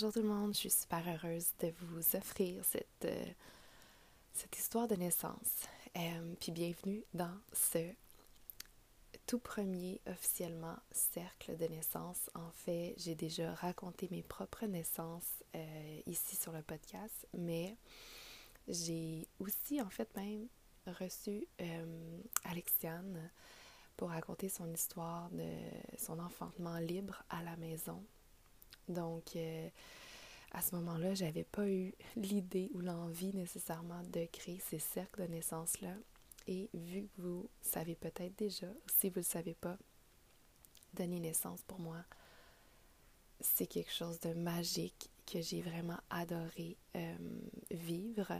Bonjour tout le monde, je suis super heureuse de vous offrir cette, euh, cette histoire de naissance. Euh, puis bienvenue dans ce tout premier officiellement cercle de naissance. En fait, j'ai déjà raconté mes propres naissances euh, ici sur le podcast, mais j'ai aussi en fait même reçu Alexiane pour raconter son histoire de son enfantement libre à la maison donc, euh, à ce moment-là, j'avais pas eu l'idée ou l'envie nécessairement de créer ces cercles de naissance-là. Et vu que vous savez peut-être déjà, si vous ne le savez pas, donner naissance pour moi, c'est quelque chose de magique que j'ai vraiment adoré euh, vivre.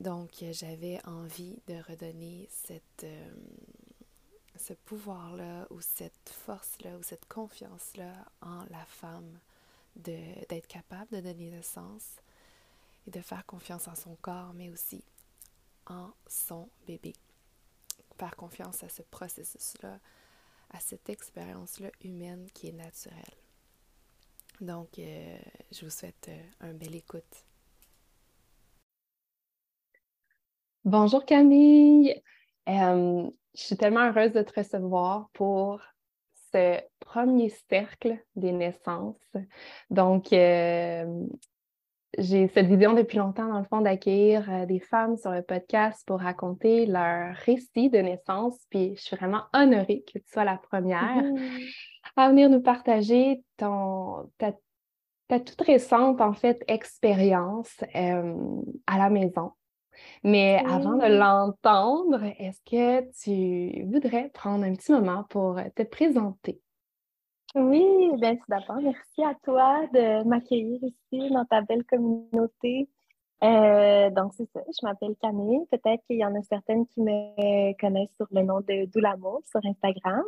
Donc, j'avais envie de redonner cette, euh, ce pouvoir-là ou cette force-là ou cette confiance-là en la femme d'être capable de donner naissance et de faire confiance en son corps, mais aussi en son bébé. Faire confiance à ce processus-là, à cette expérience-là humaine qui est naturelle. Donc, euh, je vous souhaite euh, un bel écoute. Bonjour Camille. Euh, je suis tellement heureuse de te recevoir pour ce premier cercle des naissances. Donc, euh, j'ai cette vision depuis longtemps, dans le fond, d'accueillir euh, des femmes sur le podcast pour raconter leur récit de naissance. Puis, je suis vraiment honorée que tu sois la première mmh. à venir nous partager ton, ta, toute récente, en fait, expérience euh, à la maison. Mais avant de l'entendre, est-ce que tu voudrais prendre un petit moment pour te présenter? Oui, bien d'abord, merci à toi de m'accueillir ici dans ta belle communauté. Euh, donc, c'est ça, je m'appelle Camille. Peut-être qu'il y en a certaines qui me connaissent sur le nom de Doulamo sur Instagram.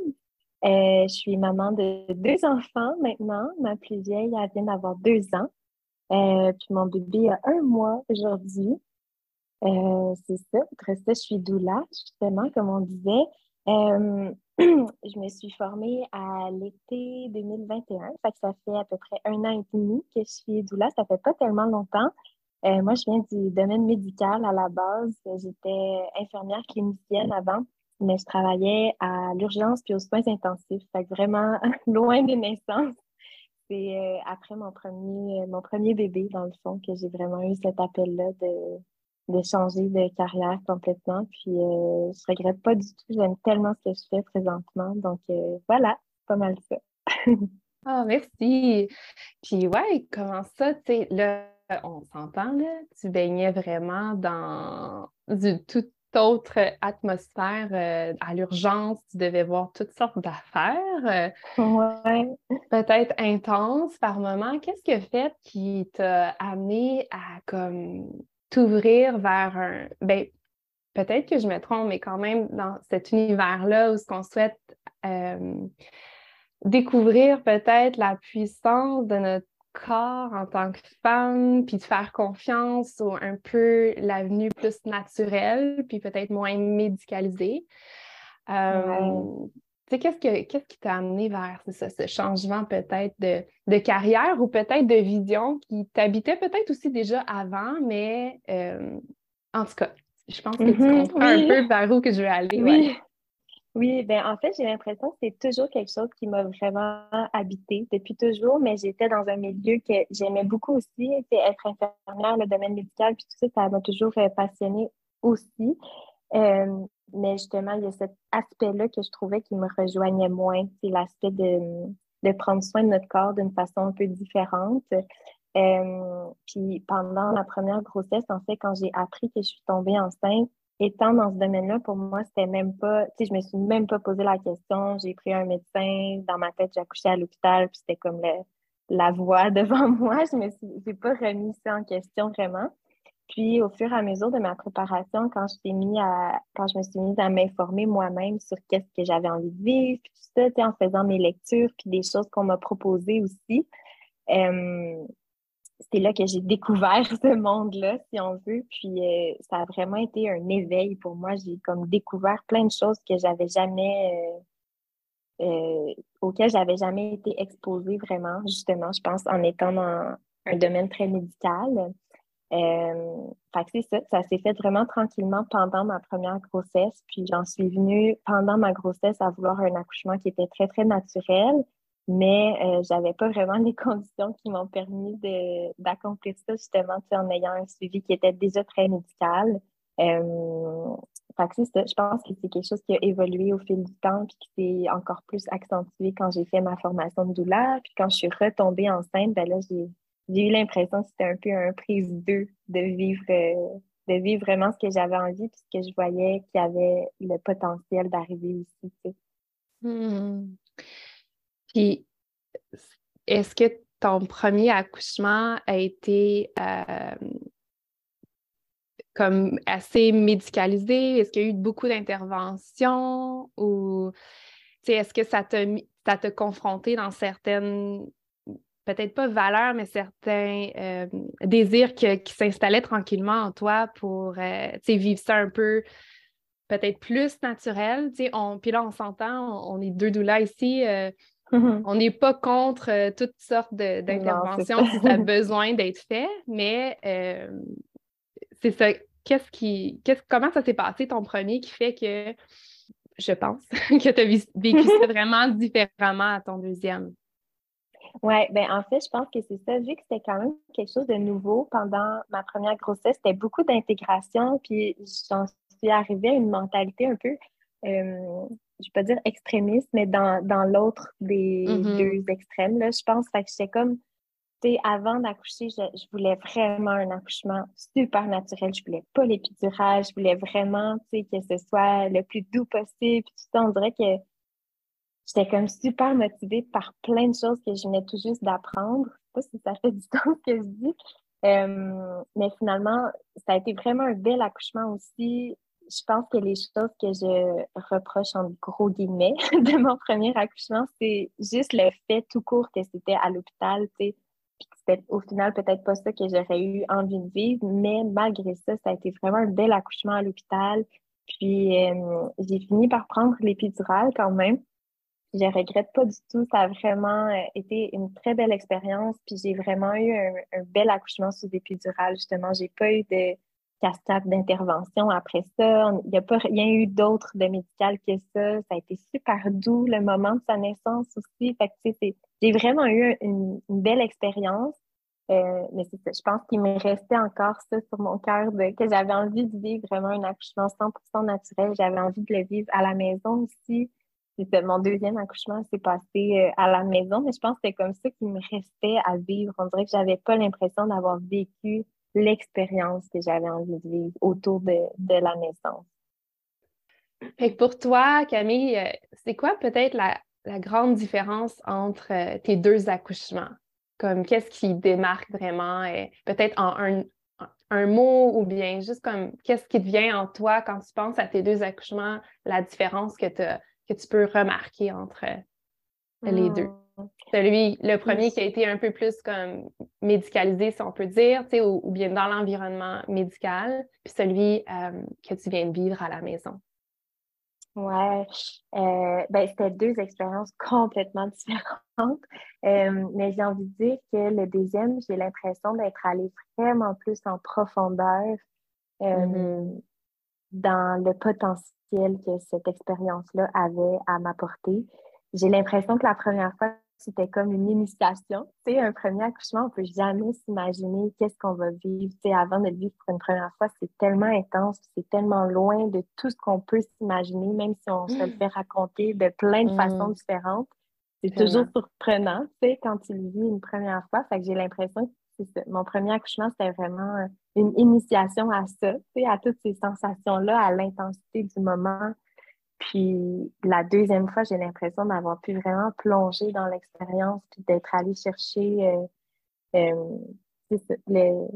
Euh, je suis maman de deux enfants maintenant. Ma plus vieille, elle vient d'avoir deux ans. Euh, puis mon bébé a un mois aujourd'hui. Euh, c'est ça. Après ça, je suis doula, justement, comme on disait. Euh, je me suis formée à l'été 2021. Fait que ça fait à peu près un an et demi que je suis doula. Ça fait pas tellement longtemps. Euh, moi, je viens du domaine médical à la base. J'étais infirmière clinicienne avant, mais je travaillais à l'urgence puis aux soins intensifs. Fait vraiment loin des naissances. C'est après mon premier, mon premier bébé, dans le fond, que j'ai vraiment eu cet appel-là de de changer de carrière complètement. Puis euh, je regrette pas du tout. J'aime tellement ce que je fais présentement. Donc euh, voilà, pas mal ça. ah, merci. Puis ouais, comment ça, tu sais, là, on s'entend, là, tu baignais vraiment dans du toute autre atmosphère euh, à l'urgence, tu devais voir toutes sortes d'affaires. ouais. Peut-être intenses par moment. Qu'est-ce que fait qui t'a amené à comme t'ouvrir vers un. Ben, peut-être que je me trompe, mais quand même dans cet univers-là où ce qu'on souhaite euh, découvrir peut-être la puissance de notre corps en tant que femme, puis de faire confiance ou un peu l'avenue plus naturelle, puis peut-être moins médicalisée. Euh, qu'est-ce, qui t'a amené vers ce changement peut-être de, carrière ou peut-être de vision qui t'habitait peut-être aussi déjà avant, mais euh, en tout cas, je pense que tu mm-hmm. comprends un peu vers où que je vais aller. Oui. Oui, ben en fait, j'ai l'impression que c'est toujours quelque chose qui m'a vraiment habité depuis toujours, mais j'étais dans un milieu que j'aimais beaucoup aussi, c'est être infirmière, le domaine médical, puis tout ça, ça m'a toujours euh, passionnée aussi. Euh, mais justement, il y a cet aspect-là que je trouvais qui me rejoignait moins, c'est l'aspect de, de prendre soin de notre corps d'une façon un peu différente. Euh, puis pendant ma première grossesse, en fait, quand j'ai appris que je suis tombée enceinte, étant dans ce domaine-là, pour moi, c'était même pas, tu sais, je me suis même pas posé la question. J'ai pris un médecin, dans ma tête, j'ai accouché à l'hôpital, puis c'était comme la voix devant moi. Je me suis, pas remis ça en question vraiment. Puis, au fur et à mesure de ma préparation, quand je, me suis mise à m'informer moi-même sur qu'est-ce que j'avais envie de vivre, tout ça, en faisant mes lectures, puis des choses qu'on m'a proposées aussi, euh, c'est là que j'ai découvert ce monde-là, si on veut. Puis euh, ça a vraiment été un éveil pour moi. J'ai comme découvert plein de choses que j'avais jamais, euh, auxquelles j'avais jamais été exposée vraiment, justement, je pense, en étant dans un domaine très médical. C'est ça, s'est fait vraiment tranquillement pendant ma première grossesse. Puis j'en suis venue pendant ma grossesse à vouloir un accouchement qui était très, très naturel mais euh, j'avais pas vraiment les conditions qui m'ont permis d'accomplir ça justement en ayant un suivi qui était déjà très médical. Euh, ça. Je pense que c'est quelque chose qui a évolué au fil du temps puis qui s'est encore plus accentué quand j'ai fait ma formation de douleur. Puis quand je suis retombée enceinte, ben là, j'ai eu l'impression que c'était un peu un prise d'eux de vivre, euh, de vivre vraiment ce que j'avais envie puis ce que je voyais qui avait le potentiel d'arriver aussi. Mmh. Puis, est-ce que ton premier accouchement a été euh, comme assez médicalisé? Est-ce qu'il y a eu beaucoup d'interventions? Ou est-ce que ça t'a ça te confronté dans certaines peut-être pas valeurs, mais certains euh, désirs qui s'installaient tranquillement en toi pour euh, vivre ça un peu peut-être plus naturel. On, puis là, on s'entend, on, est deux doulas ici. Mm-hmm. On n'est pas contre euh, toutes sortes d'interventions si ça a besoin d'être fait, mais euh, c'est ça. Qu'est-ce qui, comment ça s'est passé ton premier qui fait que je pense que tu as vécu ça vraiment différemment à ton deuxième? Oui, ben en fait, je pense que c'est ça. Vu que c'était quand même quelque chose de nouveau pendant ma première grossesse, c'était beaucoup d'intégration, puis j'en suis arrivée à une mentalité un peu euh, je vais pas dire extrémiste, mais dans, dans l'autre des mm-hmm. deux extrêmes, là, je pense. Fait que j'étais comme, tu sais, avant d'accoucher, je, je, voulais vraiment un accouchement super naturel. Je voulais pas l'épidural. Je voulais vraiment, tu sais, que ce soit le plus doux possible. Puis tout ça, on dirait que j'étais comme super motivée par plein de choses que je venais tout juste d'apprendre. Je sais pas si ça fait du ce que je dis. Euh, mais finalement, ça a été vraiment un bel accouchement aussi je pense que les choses que je reproche en gros guillemets de mon premier accouchement, c'est juste le fait tout court que c'était à l'hôpital, tu sais, puis c'était au final peut-être pas ça que j'aurais eu envie de vivre, mais malgré ça, ça a été vraiment un bel accouchement à l'hôpital. Puis euh, j'ai fini par prendre l'épidurale quand même. Je regrette pas du tout. Ça a vraiment euh, été une très belle expérience. Puis j'ai vraiment eu un, bel accouchement sous épidurale. Justement, j'ai pas eu de cascade d'intervention après ça. Il n'y a pas rien eu d'autre de médical que ça. Ça a été super doux le moment de sa naissance aussi. Fait que, j'ai vraiment eu une, belle expérience. Euh, mais c'est ça, je pense qu'il me restait encore ça sur mon cœur, que j'avais envie de vivre vraiment un accouchement 100% naturel. J'avais envie de le vivre à la maison aussi. Mon deuxième accouchement s'est passé euh, à la maison, mais je pense que c'était comme ça qu'il me restait à vivre. On dirait que j'avais pas l'impression d'avoir vécu l'expérience que j'avais envie de vivre autour de, la naissance. pour toi, Camille, euh, c'est quoi peut-être la, grande différence entre euh, tes deux accouchements? Comme qu'est-ce qui démarque vraiment, peut-être en un, un, mot ou bien juste comme qu'est-ce qui te vient en toi quand tu penses à tes deux accouchements, la différence que, que tu peux remarquer entre les deux? Hmm. Celui, le premier qui a été un peu plus comme médicalisé, si on peut dire, ou, ou bien dans l'environnement médical, puis celui euh, que tu viens de vivre à la maison. Ouais, euh, ben, c'était deux expériences complètement différentes. Euh, mais j'ai envie de dire que le deuxième, j'ai l'impression d'être allée vraiment plus en profondeur mm-hmm. dans le potentiel que cette expérience-là avait à m'apporter. J'ai l'impression que la première fois, c'était comme une initiation. Tu sais, un premier accouchement, on peut jamais s'imaginer qu'est-ce qu'on va vivre. Tu sais, avant de le vivre pour une première fois, c'est tellement intense, c'est tellement loin de tout ce qu'on peut s'imaginer, même si on se le fait raconter de plein de façons mmh. différentes. C'est toujours surprenant, tu sais, quand tu le vis une première fois. Fait que j'ai l'impression que mon premier accouchement, c'était vraiment euh, une initiation à ça, à toutes ces sensations-là, à l'intensité du moment. Puis la deuxième fois, j'ai l'impression d'avoir pu vraiment plonger dans l'expérience, puis d'être allée chercher euh, euh,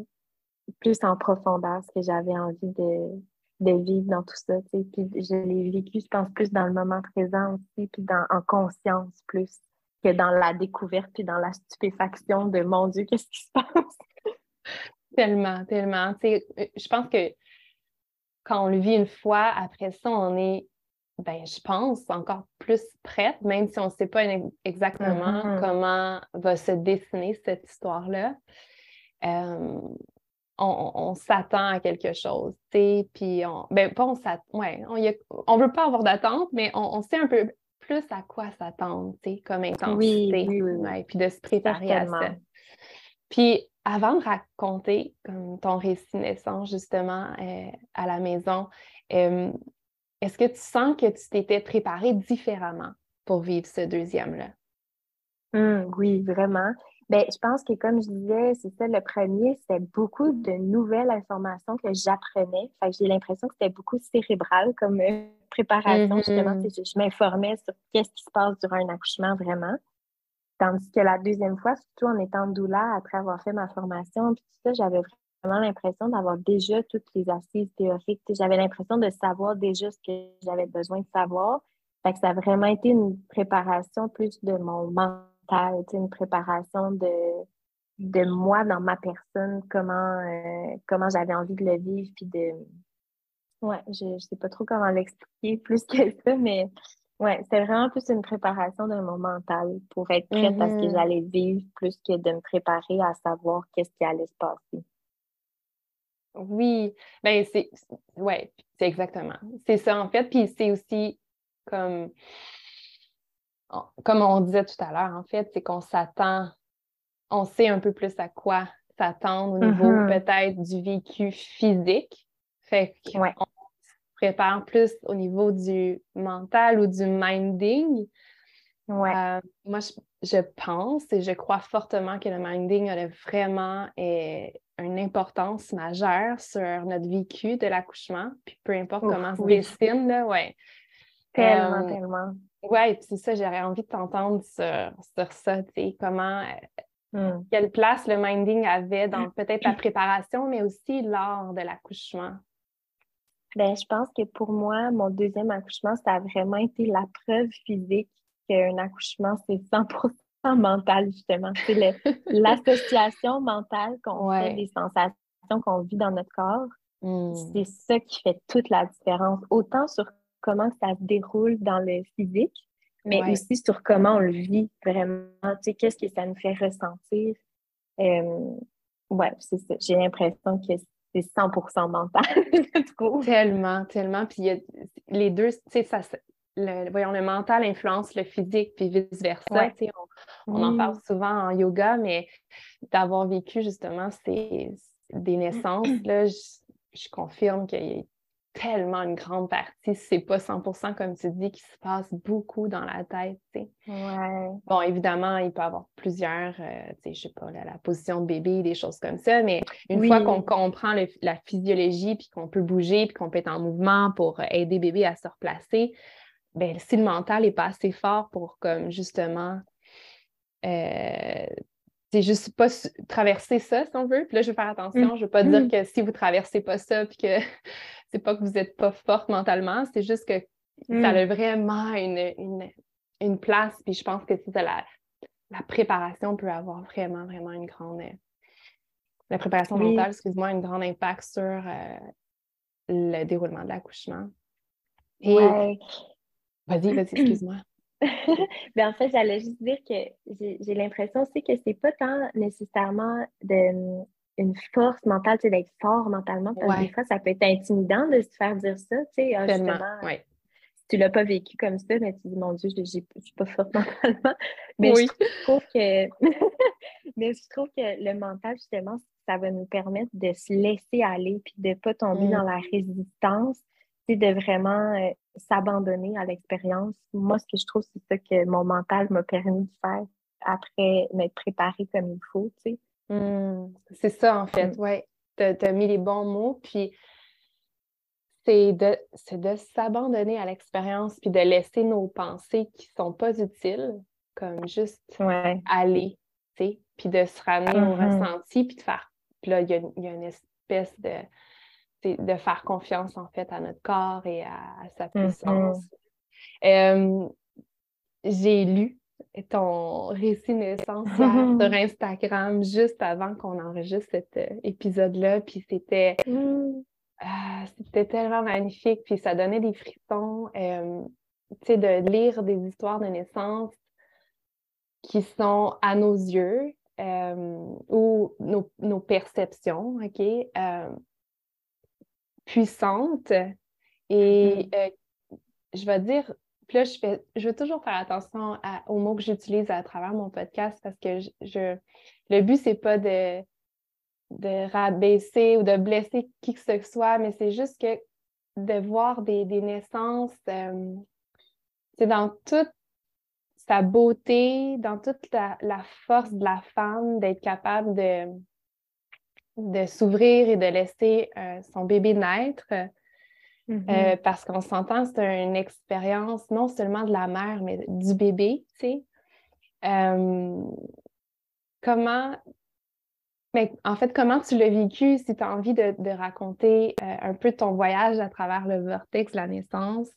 plus en profondeur ce que j'avais envie de, de vivre dans tout ça. Puis je l'ai vécu, je pense, plus dans le moment présent aussi, puis dans, en conscience plus que dans la découverte, puis dans la stupéfaction de mon Dieu, qu'est-ce qui se passe? tellement, tellement. Euh, je pense que quand on le vit une fois, après ça, on est, ben, je pense, encore plus prête, même si on ne sait pas exactement mm-hmm. comment va se dessiner cette histoire-là. Euh, on, s'attend à quelque chose, puis on, ben pas on s'attend, ouais, on, veut pas avoir d'attente, mais on, sait un peu plus à quoi s'attendre, comme intensité, oui, puis de se préparer à ça. Puis avant de raconter comme ton récit naissant justement euh, à la maison, euh, est-ce que tu sens que tu t'étais préparée différemment pour vivre ce deuxième-là? Hum, oui, vraiment. Bien, je pense que comme je disais, c'est ça, le premier, c'était beaucoup de nouvelles informations que j'apprenais. Fait j'ai l'impression que c'était beaucoup cérébral comme euh, préparation, justement. Mm-hmm. Je, m'informais sur qu'est-ce qui se passe durant un accouchement vraiment. Tandis que la deuxième fois, surtout en étant doula, après avoir fait ma formation, puis tout ça, j'avais vraiment l'impression d'avoir déjà toutes les assises théoriques. J'avais l'impression de savoir déjà ce que j'avais besoin de savoir. Fait que ça a vraiment été une préparation plus de mon mental une préparation de, de moi dans ma personne, comment, euh, comment j'avais envie de le vivre, puis de... Ouais, je ne sais pas trop comment l'expliquer plus que ça, mais ouais, c'était vraiment plus une préparation de mon mental pour être prête à ce que mm-hmm. j'allais vivre, plus que de me préparer à savoir qu'est-ce qui allait se passer. Oui, ben c'est ouais, c'est exactement. C'est ça en fait, puis c'est aussi comme comme on disait tout à l'heure, en fait, c'est qu'on s'attend, on sait un peu plus à quoi s'attendre au niveau mm-hmm. peut-être du vécu physique. Fait qu'on se prépare plus au niveau du mental ou du minding. Euh, moi, je, pense et je crois fortement que le minding a vraiment eh, une importance majeure sur notre vécu de l'accouchement, puis peu importe comment se dessine, là, ouais. Tellement, euh, tellement. Oui, c'est ça, j'aurais envie de t'entendre sur, sur ça, tu sais, comment, euh, hmm. quelle place le minding avait dans peut-être la préparation, mais aussi lors de l'accouchement. Ben, je pense que pour moi, mon deuxième accouchement, ça a vraiment été la preuve physique qu'un accouchement, c'est 100% mental, justement. C'est l'association mentale qu'on fait des sensations qu'on vit dans notre corps. Hmm. C'est ça qui fait toute la différence, autant sur comment ça se déroule dans le physique, mais aussi sur comment on le vit vraiment, tu sais, qu'est-ce que ça nous fait ressentir. Euh, ouais, c'est ça. J'ai l'impression que c'est 100% mental, je trouve. Tellement, tellement. Puis les deux, tu sais, ça, le, voyons, le mental influence le physique, puis vice-versa. Tu sais, on, en parle souvent en yoga, mais d'avoir vécu justement ces, des naissances, là, je, je confirme qu'il y a tellement une grande partie, c'est pas 100% comme tu dis, qui se passe beaucoup dans la tête, Bon, évidemment, il peut y avoir plusieurs, euh, tu sais, je sais pas, la, position de bébé, des choses comme ça, mais une fois qu'on comprend la physiologie, puis qu'on peut bouger, puis qu'on peut être en mouvement pour aider bébé à se replacer, ben si le mental est pas assez fort pour, comme, justement, euh, c'est juste pas traverser ça, si on veut. Puis là, je vais faire attention. Je ne veux pas dire mm. que si vous ne traversez pas ça, puis que c'est pas que vous n'êtes pas forte mentalement, c'est juste que ça a mm. vraiment une, une, place. Puis je pense que la, la préparation peut avoir vraiment, vraiment une grande. La préparation mentale, excuse-moi, un grand impact sur euh, le déroulement de l'accouchement. Ouais. Vas-y, vas-y, excuse-moi. ben, en fait, j'allais juste dire que j'ai l'impression aussi que c'est pas tant nécessairement de, une force mentale, tu sais, d'être fort mentalement. Parce que des fois, ça peut être intimidant de se faire dire ça, tu sais, ah, justement. Si tu l'as pas vécu comme ça, mais tu dis, mon Dieu, je ne suis pas forte mentalement. Mais je trouve que mais je trouve que le mental, justement, ça va nous permettre de se laisser aller puis de ne pas tomber dans mm. la résistance, de vraiment euh, s'abandonner à l'expérience. Moi, ce que je trouve, c'est ça que mon mental m'a permis de faire après m'être préparée comme il faut, tu sais. Mm. C'est ça, en fait, oui. Tu as, mis les bons mots, puis c'est de, de s'abandonner à l'expérience, puis de laisser nos pensées qui ne sont pas utiles, comme juste aller, tu sais, puis de se ramener au mm-hmm. ressenti, puis de faire. Puis là, il y a, une espèce de, de faire confiance, en fait, à notre corps et à, sa mm-hmm. puissance. J'ai lu ton récit naissance sur Instagram juste avant qu'on enregistre cet euh, épisode-là. Puis c'était mm. ah, c'était tellement magnifique. Puis ça donnait des frissons. tu sais, de lire des histoires de naissance qui sont à nos yeux ou nos, perceptions, OK, puissantes. Et mm-hmm. euh, je vais dire là, je, fais, je veux toujours faire attention aux mots que j'utilise à travers mon podcast parce que je, le but, c'est pas de, de rabaisser ou de blesser qui que ce soit, mais c'est juste que de voir des, naissances, euh, c'est dans toute sa beauté, dans toute la, force de la femme, d'être capable de, de s'ouvrir et de laisser euh, son bébé naître. Euh, mm-hmm. parce qu'on s'entend, c'est une expérience non seulement de la mère, mais du bébé, tu sais. Euh, comment, mais en fait, comment tu l'as vécu, si tu as envie de, raconter euh, un peu ton voyage à travers le vortex, la naissance,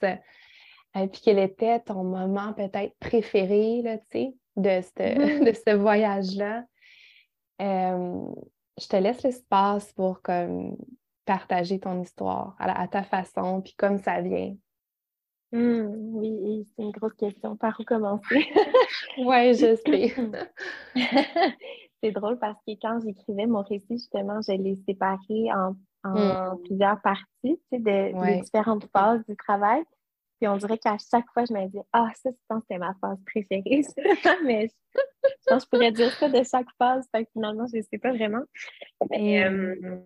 puis quel était ton moment peut-être préféré, tu sais, de ce, mm-hmm. de ce voyage-là? Je te laisse l'espace pour comme partager ton histoire à, ta façon, puis comme ça vient? Mmh, oui, c'est une grosse question. Par où commencer? oui, je sais. c'est drôle parce que quand j'écrivais mon récit, justement, je l'ai séparé en, mmh. plusieurs parties, tu sais, de, différentes phases du travail. Puis on dirait qu'à chaque fois, je me dis Ah, ça, c'était ma phase préférée. Mais je, pense que je pourrais dire ça de chaque phase. Fait que finalement, je ne sais pas vraiment. Mais, mmh.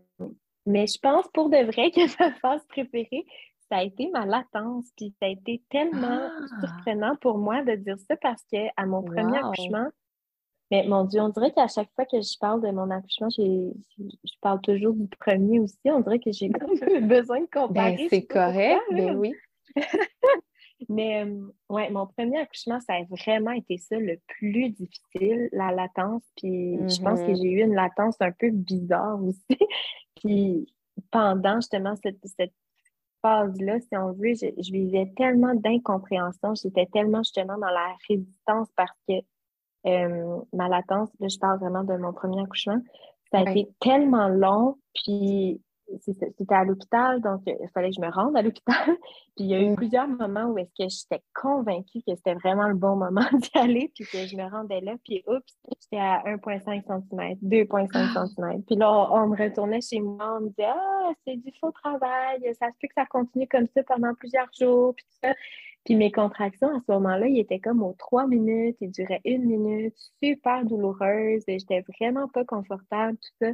Mais je pense pour de vrai que ma phase préférée, ça a été ma latence. Puis ça a été tellement ah! surprenant pour moi de dire ça parce que à mon premier accouchement, mais mon Dieu, on dirait qu'à chaque fois que je parle de mon accouchement, je parle toujours du premier aussi. On dirait que j'ai besoin de ben, comparer. c'est correct, mais ben oui. mais ouais, mon premier accouchement, ça a vraiment été ça le plus difficile, la latence. Puis je pense que mm-hmm. j'ai eu une latence un peu bizarre aussi. Puis pendant justement cette, phase-là, si on veut, je, vivais tellement d'incompréhension, j'étais tellement justement dans la résistance parce que euh, ma latence, là, je parle vraiment de mon premier accouchement, ça a été tellement long, puis c'était à l'hôpital, donc euh, il fallait que je me rende à l'hôpital. puis il y a eu plusieurs moments où est-ce que j'étais convaincue que c'était vraiment le bon moment d'y aller, puis que je me rendais là, puis oups, j'étais à 1,5 cm, 2,5 cm. Puis là, on, me retournait chez moi, on me disait Ah, c'est du faux travail, ça se peut que ça continue comme ça pendant plusieurs jours, puis tout ça. Puis mes contractions à ce moment-là, ils étaient comme aux trois minutes, ils duraient une minute, super douloureuses, et j'étais vraiment pas confortable, tout ça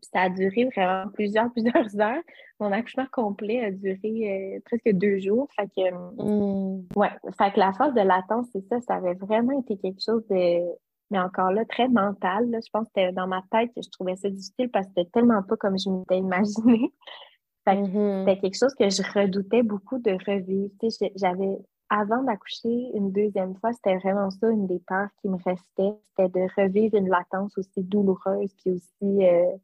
ça a duré vraiment plusieurs, plusieurs heures. Mon accouchement complet a duré euh, presque deux jours. Fait que, mmh. ouais, fait que la phase de latence, c'est ça, ça avait vraiment été quelque chose de, mais encore là, très mental. Je pense que c'était dans ma tête que je trouvais ça difficile parce que c'était tellement pas comme je m'étais imaginé. Fait que mmh c'était quelque chose que je redoutais beaucoup de revivre. J'avais, avant d'accoucher une deuxième fois, c'était vraiment ça, une des peurs qui me restait. C'était de revivre une latence aussi douloureuse puis aussi euh,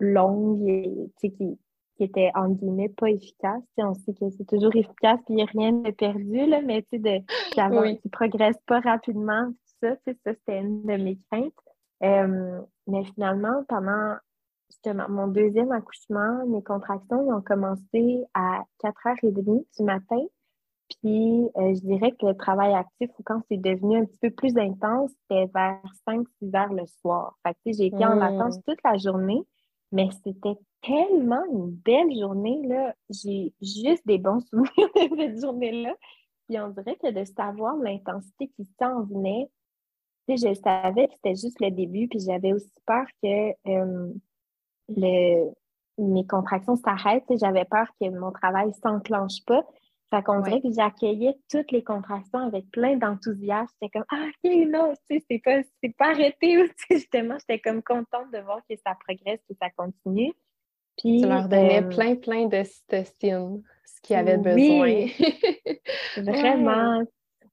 longue et qui, qui était en guillemets pas efficace. on sait que c'est toujours efficace puis il n'y a rien de perdu, là, mais tu sais, oui. ne progresses pas rapidement, tout ça, ça c'était une de mes craintes. Euh, mais finalement, pendant justement mon deuxième accouchement, mes contractions ont commencé à 4h30 du matin. Puis euh, je dirais que le travail actif, ou quand c'est devenu un petit peu plus intense, c'était vers 5-6 heures le soir. Fait que j'ai été en mmh. vacances toute la journée. Mais c'était tellement une belle journée, là. J'ai juste des bons souvenirs de cette journée-là. Puis on dirait que de savoir l'intensité qui s'en venait, tu sais, je savais que c'était juste le début, puis j'avais aussi peur que euh, mes contractions s'arrêtent. J'avais peur que mon travail ne s'enclenche pas. Fait qu'on dirait que j'accueillais toutes les contractions avec plein d'enthousiasme. J'étais comme Ah, ok, non, tu sais, c'est pas, pas arrêté. justement, j'étais comme contente de voir que ça progresse, que ça continue. Puis, tu leur donnais euh, plein, plein de ce qu'ils avaient besoin. Vraiment.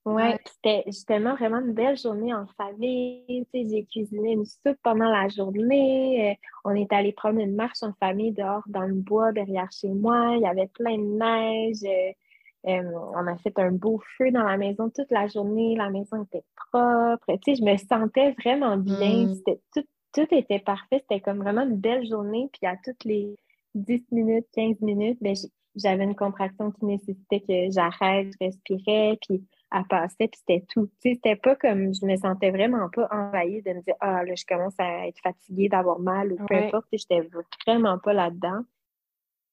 Ouais, c'était justement vraiment une belle journée en famille. Tu sais, j'ai cuisiné une soupe pendant la journée. Euh, on est allé prendre une marche en famille dehors dans le bois derrière chez moi. Il y avait plein de neige. Euh, on a fait un beau feu dans la maison toute la journée. La maison était propre. Tu sais, je me sentais vraiment bien. Mm. Tout, tout était parfait. C'était comme vraiment une belle journée. Puis à toutes les 10 minutes, 15 minutes, ben, j'avais une contraction qui nécessitait que j'arrête, je respirais. Puis à passer, puis c'était tout. C'était pas comme je me sentais vraiment pas envahie de me dire Ah là, je commence à être fatiguée d'avoir mal ou peu importe. J'étais vraiment pas là-dedans.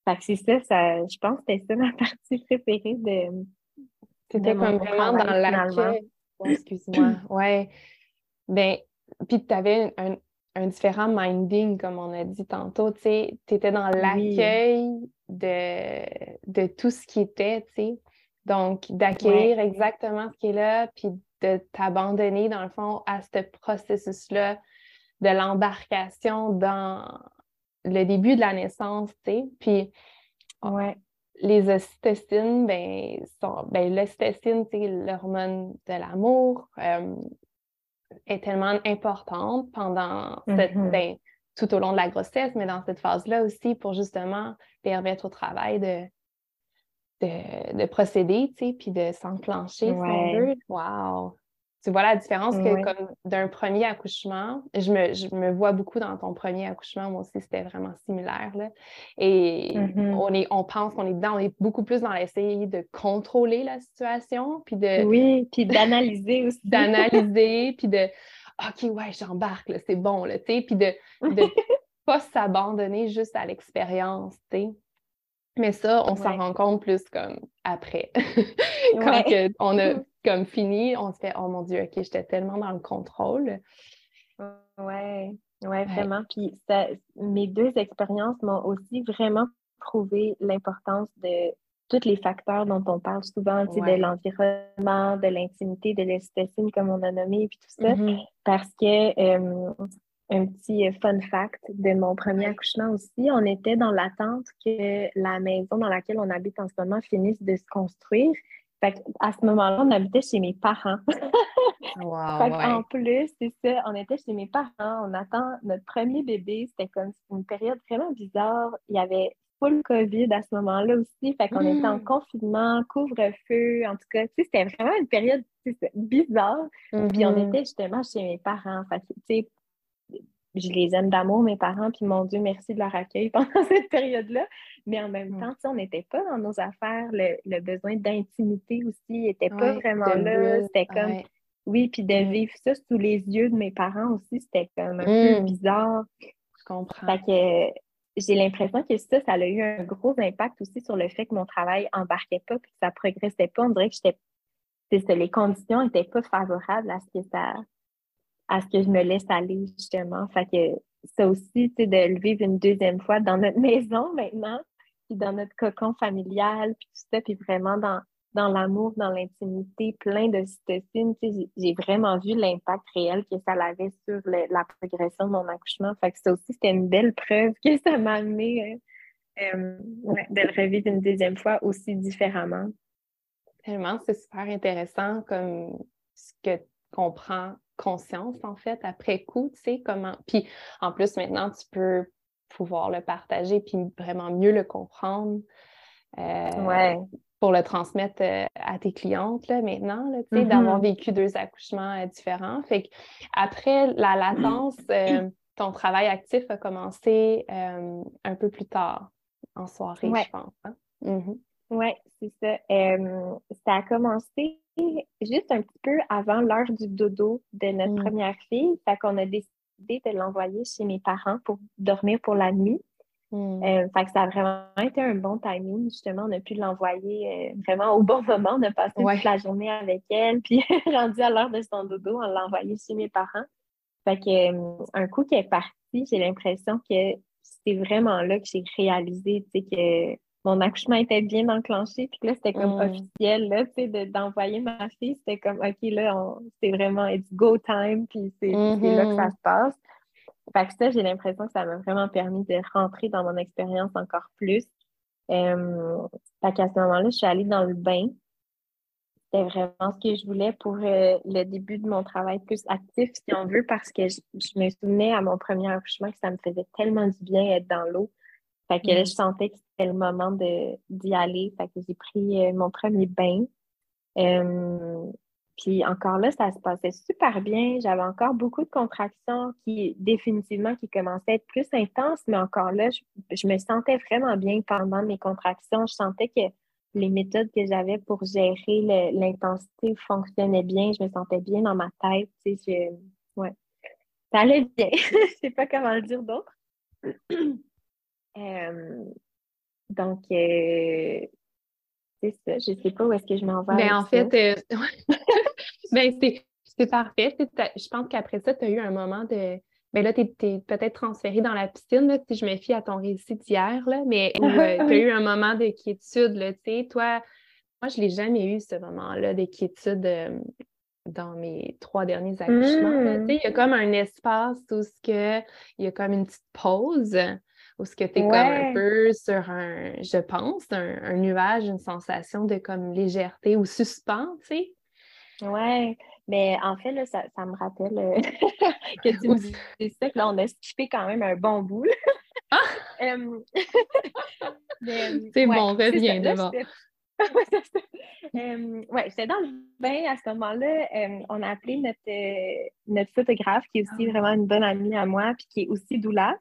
Fait que c'est ça, ça, je pense que c'était ça ma partie préférée de. C'était comme vraiment dans l'accueil. Excuse-moi. ouais. Ben, puis tu avais un, un, différent minding, comme on a dit tantôt. Tu étais dans l'accueil de, de tout ce qui était, tu sais. Donc, d'accueillir exactement ce qui est là, puis de t'abandonner, dans le fond, à ce processus-là de l'embarcation dans le début de la naissance, tu sais. Puis, ouais. les ocytocines, ben, sont, ben, l'ocytocine, c'est l'hormone de l'amour, euh, est tellement importante pendant cette, mm-hmm. ben, tout au long de la grossesse, mais dans cette phase-là aussi pour justement permettre au travail de, de, procéder, tu sais, puis de s'enclencher, ouais. Wow! Tu vois la différence que comme d'un premier accouchement, je me, je me, vois beaucoup dans ton premier accouchement, moi aussi, c'était vraiment similaire. Là. Et mm-hmm. on, est, on pense qu'on est dedans, on est beaucoup plus dans l'essayer de contrôler la situation, puis de... Oui, puis d'analyser aussi. d'analyser, puis de OK, ouais, j'embarque, c'est bon, là, tu sais, puis de ne pas s'abandonner juste à l'expérience, tu sais. Mais ça, on s'en rend compte plus comme après. Quand on a comme fini, on se fait Oh mon Dieu, OK, j'étais tellement dans le contrôle. Ouais, ouais, vraiment. Puis ça, mes deux expériences m'ont aussi vraiment prouvé l'importance de tous les facteurs dont on parle souvent, de l'environnement, de l'intimité, de l'esthétique, comme on a nommé, puis tout ça. Mm-hmm. Parce que euh, un petit euh, fun fact de mon premier accouchement aussi. On était dans l'attente que la maison dans laquelle on habite en ce moment finisse de se construire. Fait à ce moment-là, on habitait chez mes parents. En plus, c'est ça, on était chez mes parents, on attend notre premier bébé. C'était comme une période vraiment bizarre. Il y avait full COVID à ce moment-là aussi. Fait qu'on était en mmh. confinement, couvre-feu. En tout cas, c'était vraiment une période bizarre. Puis on mmh était justement chez mes parents. Fait je les aime d'amour, mes parents, puis mon Dieu, merci de leur accueil pendant cette période-là. Mais en même temps, on n'était pas dans nos affaires. Le, besoin d'intimité aussi n'était pas vraiment là. C'était comme, oui, puis de vivre ça sous les yeux de mes parents aussi, c'était comme un peu mmh. bizarre. Je comprends. Fait que j'ai l'impression que ça, ça a eu un gros impact aussi sur le fait que mon travail embarquait pas, puis que ça progressait pas. On dirait que j'étais les conditions n'étaient pas favorables à ce que ça à ce que je me laisse aller, justement. Fait que ça aussi, de le vivre une deuxième fois dans notre maison maintenant, puis dans notre cocon familial, puis tout ça, puis vraiment dans, dans l'amour, dans l'intimité, plein de cytocine, j'ai vraiment vu l'impact réel que ça avait sur la progression de mon accouchement. Fait que ça aussi, c'était une belle preuve que ça m'a amené euh, euh, de le revivre une deuxième fois aussi différemment. Tellement, c'est super intéressant comme ce que comprend conscience, en fait, après coup, tu sais, comment. Puis en plus, maintenant, tu peux pouvoir le partager puis vraiment mieux le comprendre. Euh, pour le transmettre euh, à tes clientes là, maintenant, là, tu sais, d'avoir mm-hmm. vécu deux accouchements euh, différents. Fait après la latence, ton travail actif a commencé un peu plus tard, en soirée, je pense. Hein? Mm-hmm. Oui, c'est ça. ça a commencé juste un petit peu avant l'heure du dodo de notre mm. première fille. Fait qu'on a décidé de l'envoyer chez mes parents pour dormir pour la nuit. Hmm. Euh, fait que ça a vraiment été un bon timing. Justement, on a pu l'envoyer euh, vraiment au bon moment. On a passé toute la journée avec elle. Puis, rendu à l'heure de son dodo, on l'a envoyé chez mes parents. Fait que, euh, un coup qu'elle est partie, j'ai l'impression que c'est vraiment là que j'ai réalisé que mon accouchement était bien enclenché. Puis là, c'était comme hmm. officiel, là, tu sais, d'envoyer ma fille. C'était comme, OK, là, c'est vraiment, it's go time. Puis c'est là que ça mm-hmm. se passe. Fait que ça, j'ai l'impression que ça m'a vraiment permis de rentrer dans mon expérience encore plus. Euh, fait qu'à ce moment-là, je suis allée dans le bain. C'était vraiment ce que je voulais pour euh, le début de mon travail plus actif, si on veut, parce que je, me souvenais à mon premier accouchement que ça me faisait tellement du bien être dans l'eau. Fait que là, mm. je sentais que c'était le moment d'y aller. Fait que j'ai pris euh, mon premier bain. Euh, puis encore là, ça se passait super bien. J'avais encore beaucoup de contractions qui, définitivement, qui commençaient à être plus intenses, mais encore là, je, me sentais vraiment bien pendant mes contractions. Je sentais que les méthodes que j'avais pour gérer l'intensité fonctionnaient bien. Je me sentais bien dans ma tête. Tu sais, ouais. Ça allait bien. je sais pas comment le dire d'autre. Euh, donc, euh, c'est ça. Je sais pas où est-ce que je m'en vais. Ben, en fait, euh, ben, c'est parfait. Je pense qu'après ça, tu as eu un moment de. Ben là, tu es, peut-être transféré dans la piscine, si je me fie à ton récit d'hier, mais où euh, tu as eu un moment de quiétude. Là, toi, moi, je ne l'ai jamais eu, ce moment-là de quiétude euh, dans mes trois derniers accouchements. Mmh. Il y a comme un espace où il y a comme une petite pause où ce que tu es comme un peu sur un, je pense, un, nuage, une sensation de comme légèreté ou suspens, tu sais? Ouais, mais en fait, là, ça, me rappelle euh, que tu me dis ça, que là, on a skippé quand même un bon bout. ah! c'est bon, reviens d'abord. oui, j'étais dans le bain à ce moment-là. on a appelé notre, euh, notre photographe, qui est aussi ah. vraiment une bonne amie à moi, puis qui est aussi doula.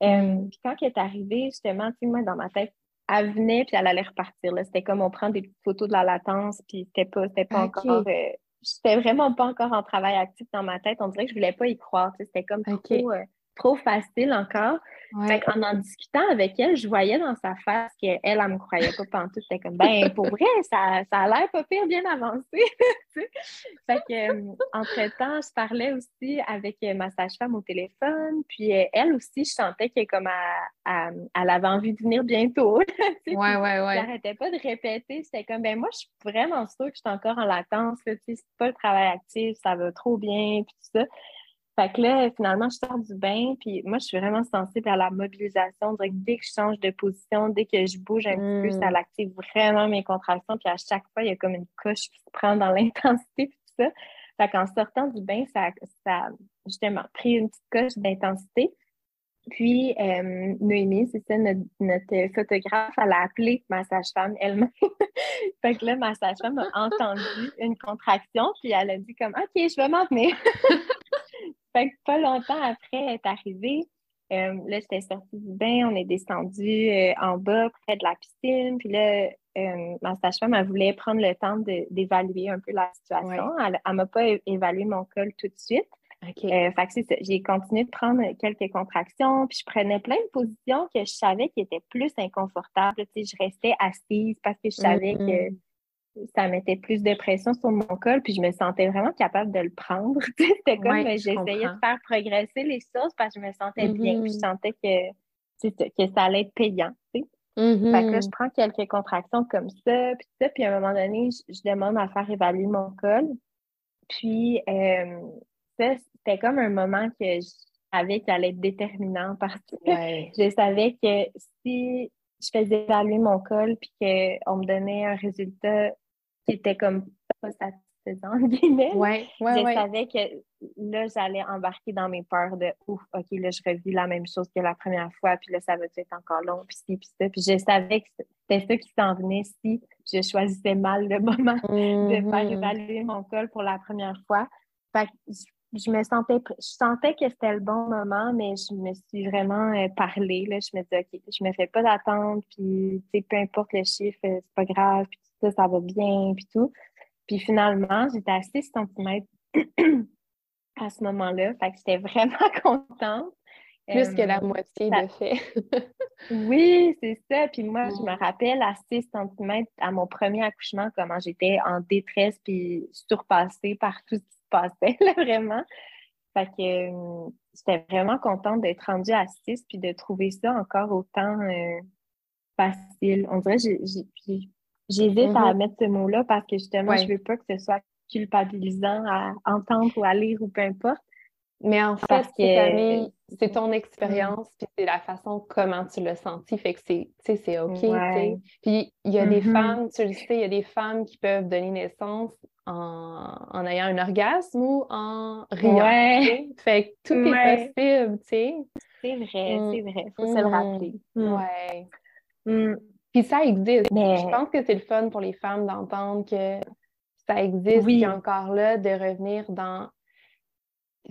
Puis quand elle est arrivée, justement, tu sais, moi, dans ma tête, elle venait puis elle allait repartir. C'était comme on prend des photos de la latence, puis c'était pas, pas encore. Euh, j'étais vraiment pas encore en travail actif dans ma tête. On dirait que je voulais pas y croire. C'était comme trop, euh, trop facile encore. en en discutant avec elle, je voyais dans sa face qu'elle, elle, me croyait pas pantoute. C'était comme, ben, pour vrai, ça, ça a l'air pas pire, bien avancé. fait que, euh, entre-temps, je parlais aussi avec ma sage-femme au téléphone. Puis euh, elle aussi, je sentais qu'elle comme à, elle avait envie de venir bientôt. ouais, ouais, ouais. J'arrêtais pas de répéter. C'était comme, ben, moi, je suis vraiment sûre que je suis encore en latence. C'est pas le travail actif, ça va trop bien, puis tout ça. Fait que là, finalement, je sors du bain, puis moi, je suis vraiment sensible à la mobilisation. dès que je change de position, dès que je bouge un petit peu, ça hmm. active vraiment mes contractions. Puis à chaque fois, il y a comme une coche qui se prend dans l'intensité, tout ça. Fait qu'en sortant du bain, ça, ça a justement pris une petite coche d'intensité. Puis, euh, Noémie, c'est ça, notre, photographe, elle a appelé ma sage-femme elle-même. fait que là, ma sage-femme a entendu une contraction, puis elle a dit comme, OK, je vais m'en venir. Fait que pas longtemps après, est arrivée. Euh, là, j'étais sortie du bain, on est descendu euh, en bas près de la piscine. Puis là, euh, ma sage-femme, elle voulait prendre le temps d'évaluer un peu la situation. Elle ne m'a pas évalué mon col tout de suite. fait que J'ai continué de prendre quelques contractions, puis je prenais plein de positions que je savais qui étaient plus inconfortables. Tu je restais assise parce que je savais que mm-hmm ça mettait plus de pression sur mon col, puis je me sentais vraiment capable de le prendre. C'était comme j'essayais de faire progresser les choses parce que je me sentais bien, puis je mm-hmm. sentais que, que ça allait être payant. Fait que là, mm-hmm. je prends quelques contractions comme ça, puis ça, puis à un moment donné, je, demande à faire évaluer mon col. Puis euh, ça, c'était comme un moment que je savais qu'il allait être déterminant parce que je savais que si je faisais évaluer mon col puis qu'on me donnait un résultat qui était comme pas satisfaisant, guillemets. Ouais, ouais, je savais que là, j'allais embarquer dans mes peurs de ouf, OK, là, je revis la même chose que la première fois, puis là, ça va être encore long, puis ci, puis ça. Puis je savais que c'était ça qui s'en venait si je choisissais mal le moment de faire mm-hmm. évaluer mon col pour la première fois. Fait que je me sentais, je sentais que c'était le bon moment, mais je me suis vraiment euh, parlé. Là. Je me disais, OK, je me fais pas d'attente, puis peu importe le chiffre, euh, c'est pas grave, puis tout ça, ça va bien, puis tout. Puis finalement, j'étais à 6 cm à ce moment-là. Fait que j'étais vraiment contente. Plus que la moitié de fait. oui, c'est ça. Puis moi, je me rappelle à 6 cm à mon premier accouchement, comment j'étais en détresse puis surpassée par tout ce qui se passait, vraiment. Fait que euh, j'étais vraiment contente d'être rendue à 6 puis de trouver ça encore autant euh, facile. On dirait que j'hésite à mm-hmm. mettre ce mot-là parce que justement, je veux pas que ce soit culpabilisant à entendre ou à lire ou peu importe. Mais en fait, c'est ton expérience, puis c'est la façon comment tu l'as senti. Fait que c'est OK. Puis il y a des mm-hmm. femmes, tu le sais, il y a des femmes qui peuvent donner naissance en, ayant un orgasme ou en riant. Fait que tout est possible, tu sais. C'est vrai, mm. c'est vrai. Faut se le mm. rappeler. Mm. Ouais. Puis ça existe. Je pense que c'est le fun pour les femmes d'entendre que ça existe, oui. encore là, de revenir dans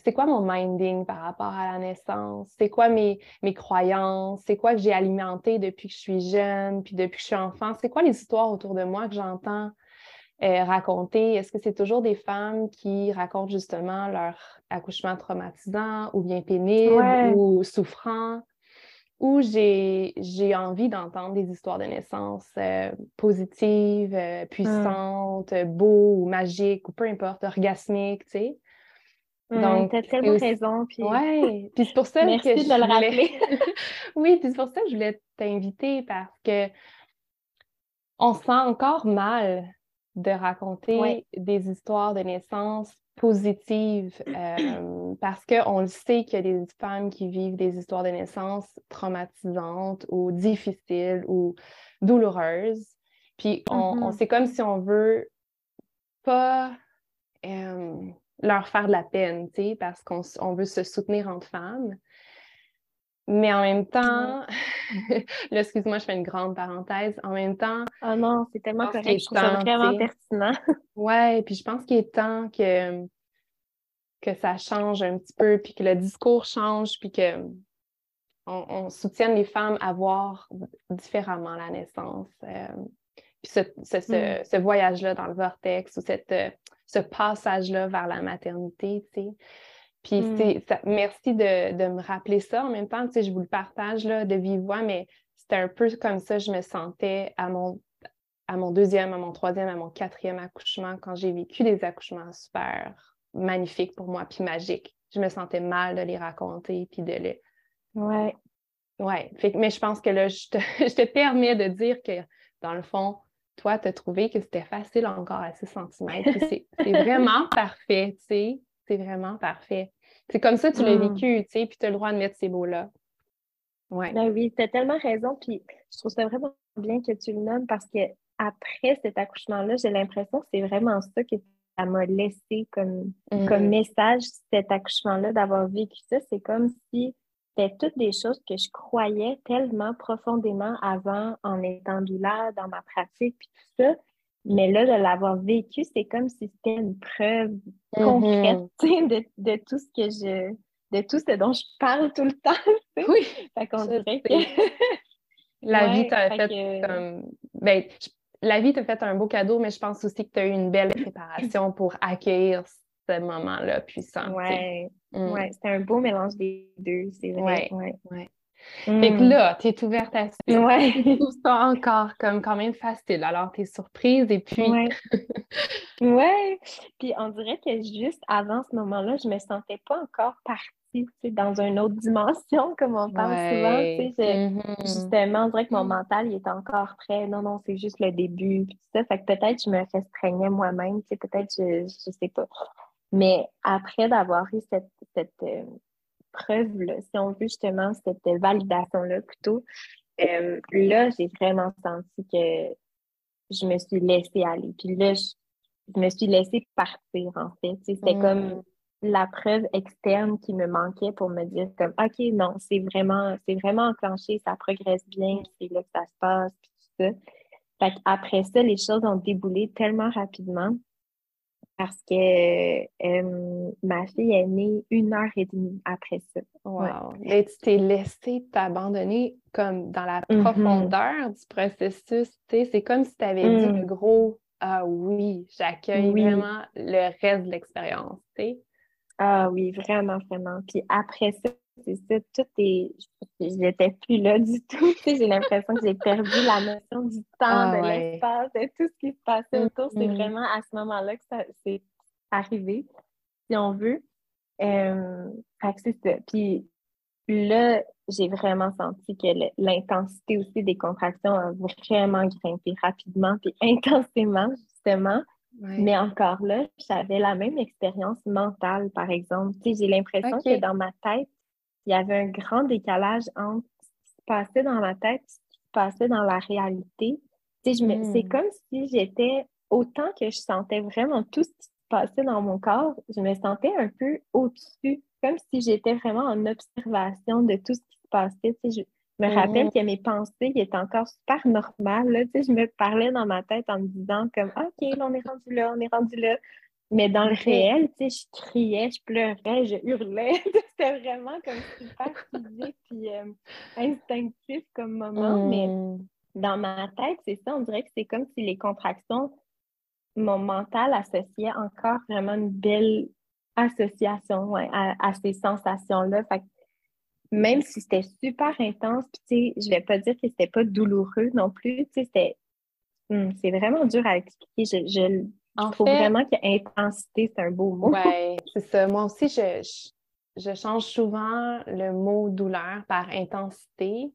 c'est quoi mon minding par rapport à la naissance? C'est quoi mes, mes croyances? C'est quoi que j'ai alimenté depuis que je suis jeune, puis depuis que je suis enfant? C'est quoi les histoires autour de moi que j'entends euh, raconter? Est-ce que c'est toujours des femmes qui racontent justement leur accouchement traumatisant ou bien pénible ou souffrant? Ou j'ai envie d'entendre des histoires de naissance euh, positives, euh, mmh. puissantes, beaux ou magiques ou peu importe, orgasmiques, tu sais? Mmh, Donc, raison. Puis... Oui, puis c'est pour ça Merci que de le rappeler. oui, puis c'est pour ça que je voulais t'inviter parce que on se sent encore mal de raconter des histoires de naissance positives euh, parce qu'on le sait qu'il y a des femmes qui vivent des histoires de naissance traumatisantes ou difficiles ou douloureuses. Puis on, mmh c'est comme si on veut pas euh, leur faire de la peine, tu sais, parce qu'on veut se soutenir entre femmes. Mais en même temps, là, excuse-moi, je fais une grande parenthèse. En même temps. Ah non, c'est tellement correct. Je trouve ça vraiment pertinent. ouais, puis je pense qu'il est temps que, que ça change un petit peu, puis que le discours change, puis que on, soutienne les femmes à voir différemment la naissance. Euh, puis ce, mm. ce voyage-là dans le vortex ou cette ce passage-là vers la maternité, tu sais. Puis mm. merci de, me rappeler ça. En même temps, tu sais, je vous le partage là, de vive voix, mais c'était un peu comme ça je me sentais à mon, à mon deuxième, à mon troisième, à mon quatrième accouchement, quand j'ai vécu des accouchements super magnifiques pour moi, puis magiques. Je me sentais mal de les raconter, puis de les... Ouais. Ouais. mais je pense que là, je te, je te permets de dire que, dans le fond, toi, tu as trouvé que c'était facile encore à 6 cm. C'est vraiment parfait, tu sais. C'est vraiment parfait. C'est comme ça que tu l'as mm. vécu, tu sais, puis tu as le droit de mettre ces mots-là. Ouais. Ben oui, tu as tellement raison. Puis je trouve ça vraiment bien que tu le nommes parce que après cet accouchement-là, j'ai l'impression que c'est vraiment ça que ça m'a laissé comme, comme mm. message, cet accouchement-là, d'avoir vécu ça. C'est comme si c'était toutes des choses que je croyais tellement profondément avant en étant douleur dans ma pratique puis tout ça. Mais là, de l'avoir vécu, c'est comme si c'était une preuve concrète mm-hmm. de, tout ce que je de tout ce dont je parle tout le temps. Oui. fait qu'on dirait que la vie t'a fait, comme ben, la vie t'a fait un beau cadeau, mais je pense aussi que tu as eu une belle préparation pour accueillir ce moment-là puissant. Oui, mm. ouais, c'était un beau mélange des deux, c'est vrai. Ouais, ouais. Fait que mm. là, tu es ouverte à ça. Ouais. tout ça encore comme quand même facile. Alors, tu es surprise et puis. Ouais. ouais. Puis on dirait que juste avant ce moment-là, je me sentais pas encore partie dans une autre dimension, comme on parle souvent. Mm-hmm. Justement, on dirait que mon mental il est encore prêt. Non, non, c'est juste le début. Puis ça. Fait que peut-être je me restreignais moi-même. Peut-être, je, je sais pas. Mais après d'avoir eu cette, cette euh, preuve-là, si on veut justement cette validation-là plutôt, euh, là, j'ai vraiment senti que je me suis laissée aller. Puis là, je, me suis laissée partir, en fait. C'était mm. comme la preuve externe qui me manquait pour me dire comme OK, non, c'est vraiment, c'est vraiment enclenché, ça progresse bien, c'est là que ça se passe, puis tout ça. Fait après ça, les choses ont déboulé tellement rapidement parce que euh, ma fille est née une heure et demie après ça. Wow! Et tu t'es laissé t'abandonner comme dans la mm-hmm. profondeur du processus. C'est comme si tu avais dit le mm. gros Ah oui, j'accueille vraiment le reste de l'expérience. Ah oui, vraiment, vraiment. Puis après ça, c'est ça, tout est. J'étais plus là du tout. j'ai l'impression que j'ai perdu la notion du temps, ah de l'espace, de tout ce qui se passait autour. C'est mm-hmm. vraiment à ce moment-là que ça s'est arrivé, si on veut. Euh, c'est ça. Puis là, j'ai vraiment senti que l'intensité aussi des contractions a vraiment grimpé rapidement puis intensément, justement. Mais encore là, j'avais la même expérience mentale, par exemple. j'ai l'impression que dans ma tête, il y avait un grand décalage entre ce qui se passait dans ma tête et ce qui se passait dans la réalité. C'est hmm. comme si j'étais, autant que je sentais vraiment tout ce qui se passait dans mon corps, je me sentais un peu au-dessus, comme si j'étais vraiment en observation de tout ce qui se passait. je me rappelle hmm. que mes pensées étaient encore super normales. je me parlais dans ma tête en me disant comme OK, on est rendu là, on est rendu là. Mais dans le réel, tu sais, je criais, je pleurais, je hurlais. C'était vraiment comme super physique puis euh, instinctif comme moment. Mais hmm. dans ma tête, c'est ça, on dirait que c'est comme si les contractions, mon mental associait encore vraiment une belle association à, ces sensations-là. Fait même si c'était super intense, puis tu sais, je vais pas dire que c'était pas douloureux non plus, tu sais, c'était... Hmm, c'est vraiment dur à expliquer. je je trouve vraiment que intensité, c'est un beau mot. Oui, c'est ça. Moi aussi, je, change souvent le mot douleur par intensité.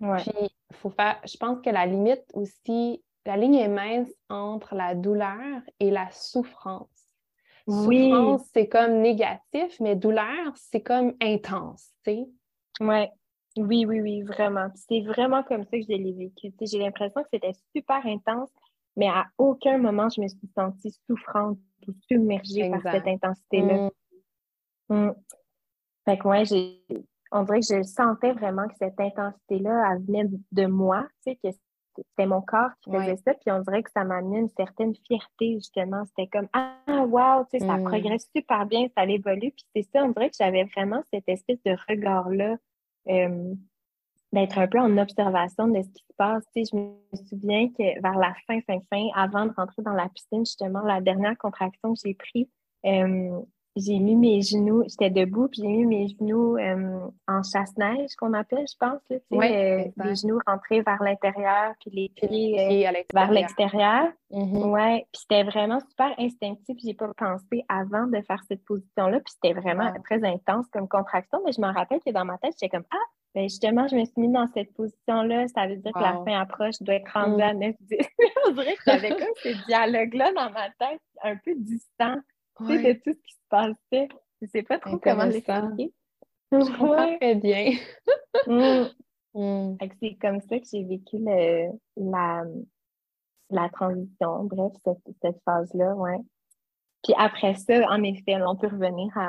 Puis, faut faire, je pense que la limite aussi, la ligne est mince entre la douleur et la souffrance. Oui. Souffrance, c'est comme négatif, mais douleur, c'est comme intense, tu sais. Ouais. Oui, oui, oui, vraiment. C'est vraiment comme ça que je l'ai vécu. J'ai l'impression que c'était super intense, mais à aucun moment je me suis sentie souffrante ou submergée par cette intensité-là. Mm. Mm. Fait que ouais, j'ai, on dirait que je sentais vraiment que cette intensité-là, elle venait de moi, tu sais, que c'était mon corps qui faisait ça, puis on dirait que ça m'a amené une certaine fierté, justement. C'était comme Ah, wow, tu sais, ça mm. progresse super bien, ça évolue. Puis c'est ça, on dirait que j'avais vraiment cette espèce de regard-là euh, d'être un peu en observation de ce qui se passe. Tu sais, je me souviens que vers la fin, fin, fin, avant de rentrer dans la piscine, justement, la dernière contraction que j'ai prise, euh, j'ai mis mes genoux, j'étais debout, puis j'ai mis mes genoux euh, en chasse-neige, qu'on appelle, je pense, là, tu sais, euh, les genoux rentrés vers l'intérieur, puis les pieds, vers l'extérieur. Mm-hmm. Ouais, puis c'était vraiment super instinctif, j'ai pas pensé avant de faire cette position-là, puis c'était vraiment très intense comme contraction, mais je me rappelle que dans ma tête, j'étais comme « Ah, ben justement, je me suis mise dans cette position-là. Ça veut dire que la fin approche, je dois être rendue à 9-10. Mm. On dirait que j'avais comme ce dialogue-là dans ma tête, un peu distant de tout ce qui se passait. Je ne sais pas trop comment l'expliquer. Je comprends très bien. Mm. Mm. C'est comme ça que j'ai vécu le, la, la transition, bref, cette, cette phase-là, ouais. Puis après ça, en effet, on peut revenir à,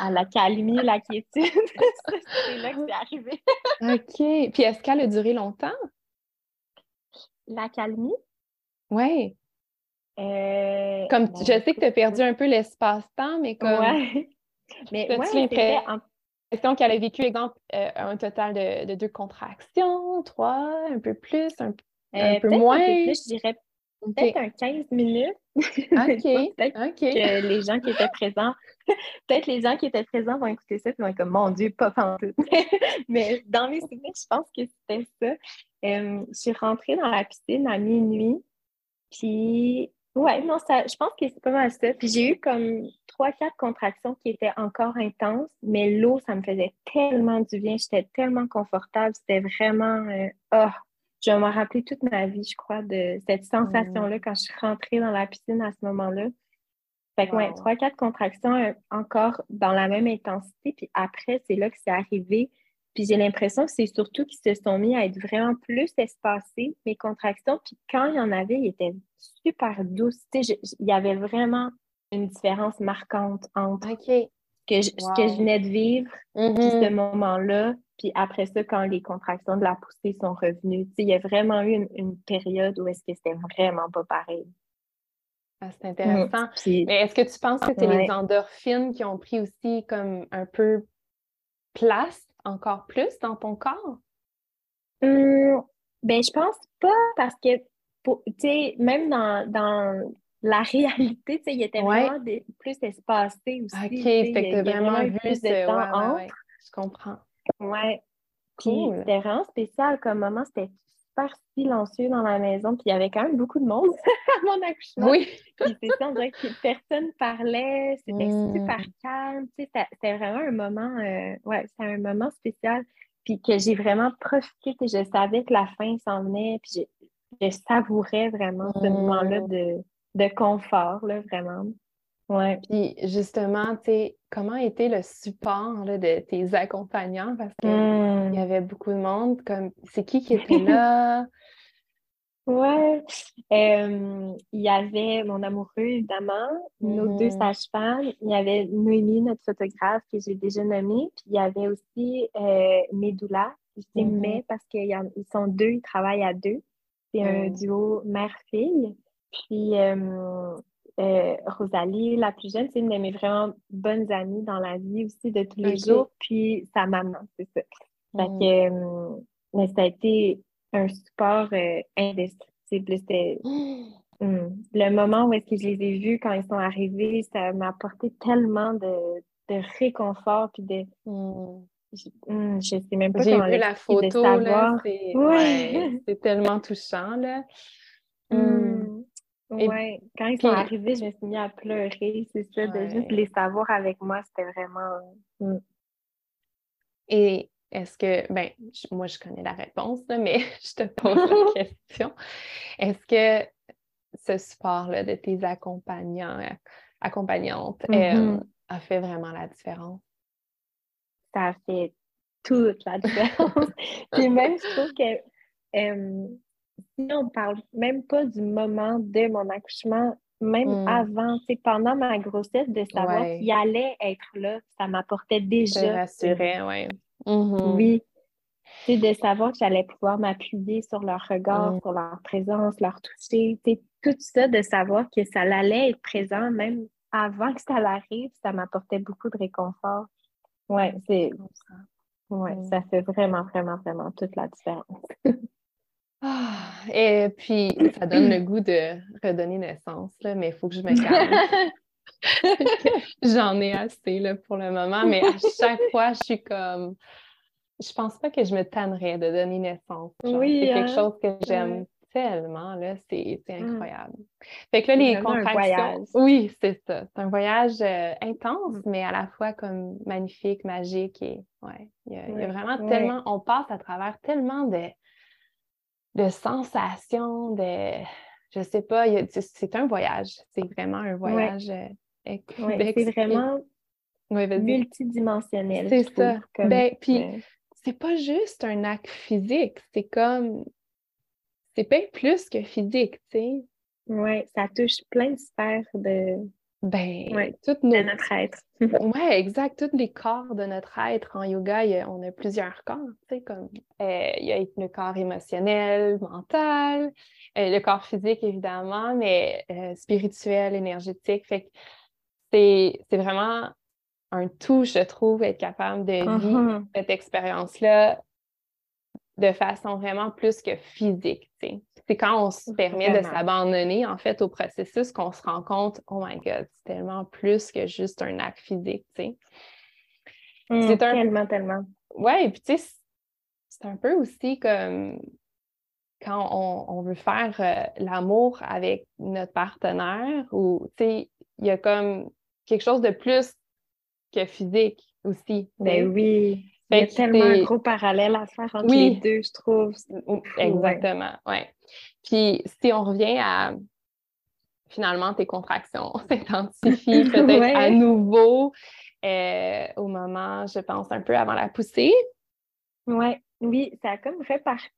à la calmie, la quiétude. c'est là que c'est arrivé. OK. Puis est-ce qu'elle a duré longtemps? La calmie? Oui. Euh, comme je sais que tu as perdu un peu l'espace-temps, mais comme. Ouais. Mais as-tu l'impression qu'elle a vécu, exemple, euh, un total de, deux contractions, trois, un peu plus, un, un euh, peu moins? Un peu plus, je dirais peut-être un 15 minutes. OK. peut-être que les gens qui étaient présents, peut-être les gens qui étaient présents vont écouter ça et vont être comme mon Dieu, pas tout. Mais dans mes souvenirs, je pense que c'était ça. je suis rentrée dans la piscine à minuit. Puis, ouais, non, ça, je pense que c'est pas mal ça. Puis j'ai eu comme trois, quatre contractions qui étaient encore intenses, mais l'eau, ça me faisait tellement du bien. J'étais tellement confortable. C'était vraiment, oh, je vais me rappeler toute ma vie, je crois, de cette sensation-là quand je suis rentrée dans la piscine à ce moment-là. Fait que, ouais, trois, quatre contractions euh, encore dans la même intensité. Puis après, c'est là que c'est arrivé. Puis j'ai l'impression que c'est surtout qu'ils se sont mis à être vraiment plus espacés, mes contractions. Puis quand il y en avait, ils étaient super douces. il y avait vraiment une différence marquante entre que ce que je venais de vivre, mm-hmm. ce moment-là, puis après ça, quand les contractions de la poussée sont revenues, il y a vraiment eu une, période où est-ce que c'était vraiment pas pareil. Ah, c'est intéressant. Mm, Mais est-ce que tu penses que c'est les endorphines qui ont pris aussi comme un peu place encore plus dans ton corps? Hum, ben, je pense pas parce que, tu sais, même dans, la réalité, tu sais, il était vraiment plus espacé aussi. OK, c'était vraiment vu plus de temps entre. Je comprends. Ouais. c'était vraiment spécial comme moment. C'était super silencieux dans la maison. Puis il y avait quand même beaucoup de monde à mon accouchement. Oui. puis c'est ça, on dirait que personne parlait. C'était hmm. super calme. Tu sais, c'était vraiment un moment, euh, ouais, c'était un moment spécial. Puis que j'ai vraiment profité. je savais que la fin s'en venait. Puis je, savourais vraiment ce hmm. moment-là de, de confort, là, vraiment. Puis justement, tu sais, comment était le support de tes accompagnants? Parce qu'il y hmm. avait beaucoup de monde. Comme c'est qui qui était là? ouais. il y avait mon amoureux, évidemment, nos deux hmm. sages-femmes. Il y avait Noémie, notre photographe, que j'ai déjà nommée. Puis il y avait aussi euh, Médoula. Je dis mm-hmm. mais parce qu'ils sont deux, ils travaillent à deux. C'est un hmm. duo mère-fille. Puis euh, euh, Rosalie, la plus jeune, c'est une de mes vraiment bonnes amies dans la vie aussi de tous les jours. Puis sa maman, c'est ça. Fait mm. que, euh, mais ça a été un support euh, indestructible. C'était mm. le moment où est-ce que je les ai vus quand ils sont arrivés, ça m'a apporté tellement de, de réconfort puis de. Mm. Je, sais même pas J'ai vu la photo, c'est tellement touchant, là. Oui, quand ils sont arrivés, je me suis mis à pleurer, c'est ça, de juste les savoir avec moi, c'était vraiment. Mm. Et est-ce que, ben, moi je connais la réponse, mais je te pose la question. Est-ce que ce support-là de tes accompagnants, accompagnantes euh, mm-hmm. a fait vraiment la différence? Ça a fait toute la différence. Puis même, je trouve que euh, si on parle même pas du moment de mon accouchement, même hmm. avant, pendant ma grossesse, de savoir qu'il allait être là, ça m'apportait déjà. Ça rassurait, oui. Mm-hmm. Oui. C'est de savoir que j'allais pouvoir m'appuyer sur leur regard, mm. sur leur présence, leur toucher. Tout ça, de savoir que ça allait être présent même avant que ça l'arrive, ça m'apportait beaucoup de réconfort. Oui, c'est. Ouais, mm. ça fait vraiment, vraiment, vraiment toute la différence. Ah, et puis, ça donne le goût de redonner naissance, là, mais il faut que je me calme. J'en ai assez là, pour le moment, mais à chaque fois, je suis comme. Je pense pas que je me tannerais de donner naissance. oui, c'est quelque hein? chose que j'aime tellement, là, c'est mmh. incroyable. Fait que là, les contractions. Oui, c'est ça. C'est un voyage euh, intense, mmh. mais à la fois comme magnifique, magique et ouais. Il y a, vraiment tellement. On passe à travers tellement de de sensations, de. Je sais pas, c'est un voyage. C'est vraiment un voyage. Ouais. Euh, c'est vraiment multidimensionnel. C'est ça. Ben, puis, c'est pas juste un acte physique, c'est comme. C'est pas plus que physique, tu sais. Oui, ça touche plein de sphères de, ben, toutes nos... de notre être. oui, exact. Tous les corps de notre être en yoga, on a plusieurs corps. Tu sais, comme euh, il y a le corps émotionnel, mental, euh, le corps physique, évidemment, mais euh, spirituel, énergétique. Fait que c'est vraiment un tout, je trouve, être capable de vivre uh-huh. cette expérience-là de façon vraiment plus que physique. C'est quand on se permet de s'abandonner, en fait, au processus qu'on se rend compte, oh my God, c'est tellement plus que juste un acte physique, tu sais. Mmh, c'est Tellement, tellement. Ouais, et puis tu sais, c'est un peu aussi comme quand on, veut faire euh, l'amour avec notre partenaire ou, tu sais, il y a comme quelque chose de plus que physique aussi. Ben oui. Il y a tellement un gros parallèle à faire entre les deux, je trouve. Exactement, oui. Puis si on revient à finalement tes contractions s'intensifient peut-être à nouveau euh, au moment, je pense, un peu avant la poussée. Ouais. Oui, ça a comme fait partie.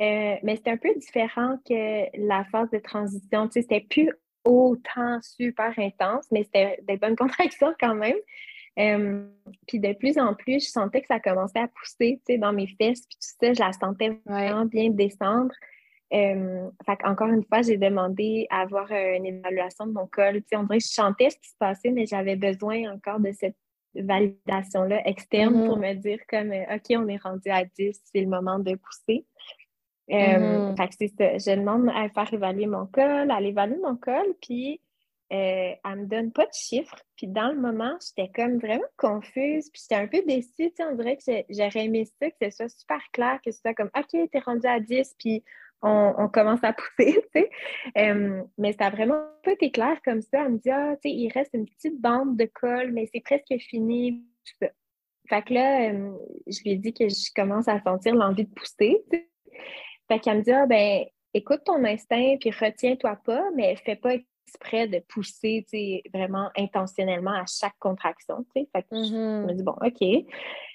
Euh, mais c'était un peu différent que la phase de transition. Tu sais, c'était plus autant super intense, mais c'était des bonnes contractions quand même. Euh, puis de plus en plus, je sentais que ça commençait à pousser tu sais, dans mes fesses, puis tout ça, je la sentais vraiment bien descendre. Euh, encore une fois, j'ai demandé à avoir euh, une évaluation de mon col. Tu sais, on dirait que je chantais ce qui se passait, mais j'avais besoin encore de cette validation-là externe pour mm-hmm. me dire comme OK, on est rendu à 10, c'est le moment de pousser. Euh, mm-hmm. c'est ça. Je demande à faire évaluer mon col, à évaluer mon col, puis euh, elle me donne pas de chiffres. Puis dans le moment, j'étais comme vraiment confuse, puis j'étais un peu déçue. On dirait que j'aurais aimé ça, que ce soit super clair, que ce soit comme OK, t'es rendu à 10, puis on, commence à pousser, tu sais. Mais ça n'a vraiment pas été clair comme ça. Elle me dit, ah, tu sais, il reste une petite bande de colle, mais c'est presque fini. Fait que là, je lui ai dit que je commence à sentir l'envie de pousser. Fait qu'elle me dit, ah, ben, écoute ton instinct, puis retiens-toi pas, mais fais pas exprès de pousser, vraiment intentionnellement à chaque contraction. Fait que je me mm-hmm. dis, bon, OK.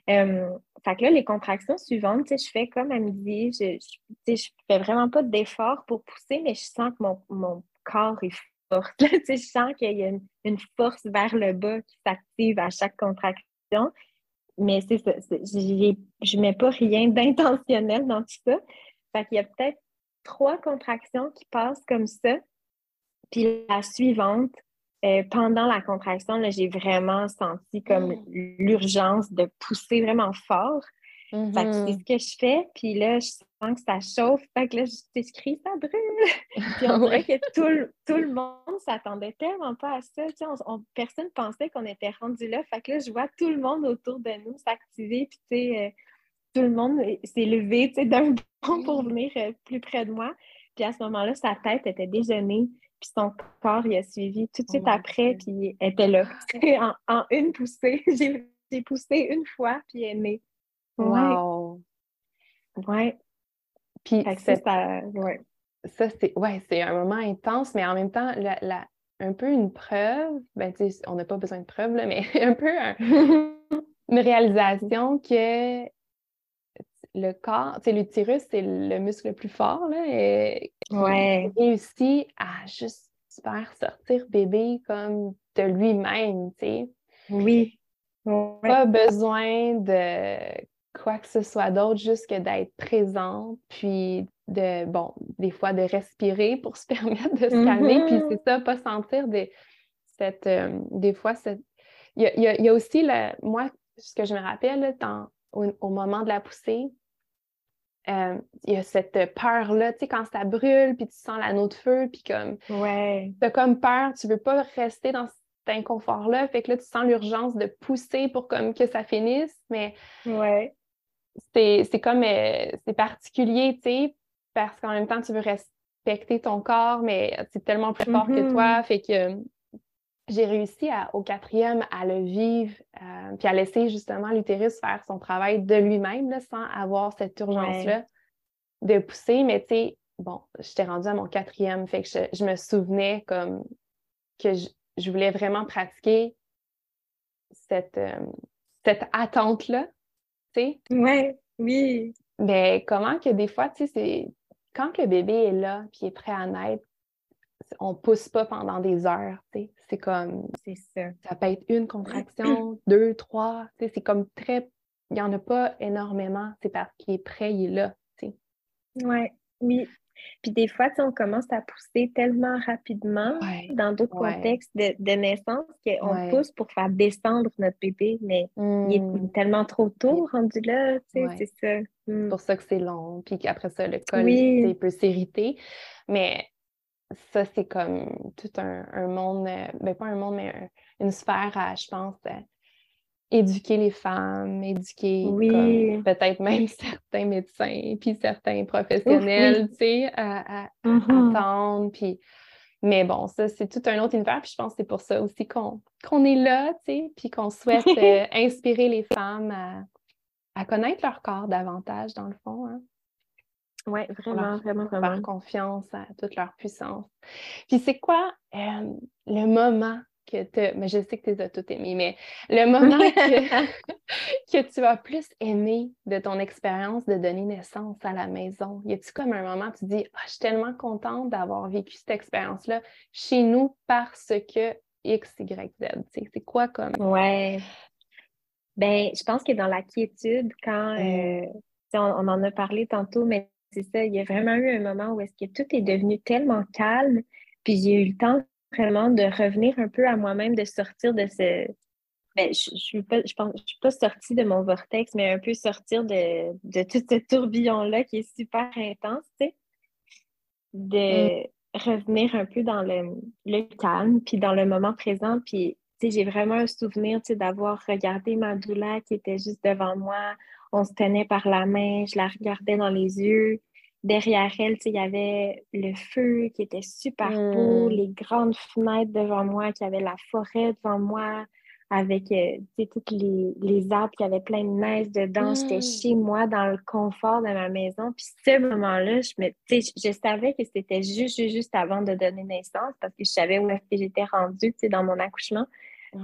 Euh, fait que là, les contractions suivantes, je fais comme à midi, je, je, je fais vraiment pas d'effort pour pousser, mais je sens que mon, mon corps est sais, je sens qu'il y a une, force vers le bas qui s'active à chaque contraction. Mais c'est ça, je mets pas rien d'intentionnel dans tout ça. Fait qu'il y a peut-être trois contractions qui passent comme ça. Puis la suivante, euh, pendant la contraction, j'ai vraiment senti comme mm. l'urgence de pousser vraiment fort. c'est mm-hmm. ce que je fais. Puis là, je sens que ça chauffe. Fait que là, je crie, ça brûle. puis on dirait que tout le, tout le monde s'attendait tellement pas à ça. personne pensait qu'on était rendu là. Fait que là, je vois tout le monde autour de nous s'activer. Puis, tu sais, euh, tout le monde s'est levé, d'un bond pour venir euh, plus près de moi. Puis à ce moment-là, sa tête était déjeunée. Puis son corps, il a suivi tout de suite oh après, puis elle était là. en, une poussée. J'ai poussé une fois, puis elle est née. Wow! Ouais. Puis ça, ouais. ça c'est ouais, un moment intense, mais en même temps, la, un peu une preuve, ben, on n'a pas besoin de preuve, là, mais un peu une réalisation que le corps, l'utérus, c'est le muscle le plus fort, là, et ouais. réussit à juste faire sortir bébé comme de lui-même, tu sais. Oui. Pas besoin de quoi que ce soit d'autre, juste que d'être présente, puis de, bon, des fois de respirer pour se permettre de se calmer, puis mm-hmm. c'est ça, pas sentir des, cette, euh, des fois, cette... Il y a, aussi, le, moi, ce que je me rappelle, dans, au, moment de la poussée, euh, il y a cette peur-là, tu sais, quand ça brûle, puis tu sens l'anneau de feu, puis comme... Ouais. as comme peur, tu veux pas rester dans cet inconfort-là, fait que là, tu sens l'urgence de pousser pour comme que ça finisse, mais... Ouais. C'est comme... Euh, c'est particulier, tu sais, parce qu'en même temps, tu veux respecter ton corps, mais c'est tellement plus fort que toi, fait que j'ai réussi au quatrième à le vivre, euh, puis à laisser justement l'utérus faire son travail de lui-même, sans avoir cette urgence-là de pousser. Mais tu sais, bon, j'étais rendue à mon quatrième, fait que je, me souvenais comme que je, voulais vraiment pratiquer cette, euh, cette attente-là, tu sais. Ouais, oui. Mais comment que des fois, tu sais, c'est quand le bébé est là, puis est prêt à naître, on pousse pas pendant des heures, C'est comme. C'est ça. Ça peut être une contraction, deux, trois. C'est comme très. Il n'y en a pas énormément. C'est parce qu'il est prêt, il est là. Oui, oui. Puis des fois, on commence à pousser tellement rapidement dans d'autres contextes de, naissance qu'on pousse pour faire descendre notre bébé, mais il est mmh. tellement trop tôt rendu là, c'est ça. C'est mmh. pour ça que c'est long, puis qu'après ça, le col oui. peut s'irriter. Mais ça, c'est comme tout un, monde, euh, ben pas un monde, mais une sphère à, je pense, euh, éduquer les femmes, éduquer peut-être même certains médecins, puis certains professionnels, tu sais, à, mm-hmm. attendre. Puis... Mais bon, ça, c'est tout un autre univers. Puis je pense que c'est pour ça aussi qu'on est là, tu sais, puis qu'on souhaite euh, inspirer les femmes à, à, connaître leur corps davantage, dans le fond. Hein. Oui, vraiment, vraiment, vraiment. Faire confiance à toute leur puissance. Puis c'est quoi euh, le moment que tu mais je sais que tu as tout aimé, mais le moment que, tu as plus aimé de ton expérience de donner naissance à la maison, y a-tu comme un moment où tu dis ah, je suis tellement contente d'avoir vécu cette expérience-là chez nous parce que X, Y, Z. C'est quoi comme. Ouais. Ben, je pense que dans la quiétude, quand euh, on, on, en a parlé tantôt, mais c'est ça. Il y a vraiment eu un moment où est-ce que tout est devenu tellement calme, puis j'ai eu le temps vraiment de revenir un peu à moi-même, de sortir de ce, ben, je ne suis, pas, je pense, je suis pas sortie de mon vortex, mais un peu sortir de, de tout ce tourbillon-là qui est super intense, tu sais. De mm. revenir un peu dans le, le calme, puis dans le moment présent. Puis, j'ai vraiment un souvenir, d'avoir regardé ma doula qui était juste devant moi. On se tenait par la main, je la regardais dans les yeux derrière elle, il y avait le feu qui était super beau, hmm. les grandes fenêtres devant moi, qui avait la forêt devant moi, avec euh, tous les, les, arbres qui avaient plein de neige dedans. J'étais hmm. chez moi dans le confort de ma maison. Puis ce moment-là, je, me, je savais que c'était juste, juste, avant de donner naissance parce que je savais où j'étais rendue dans mon accouchement.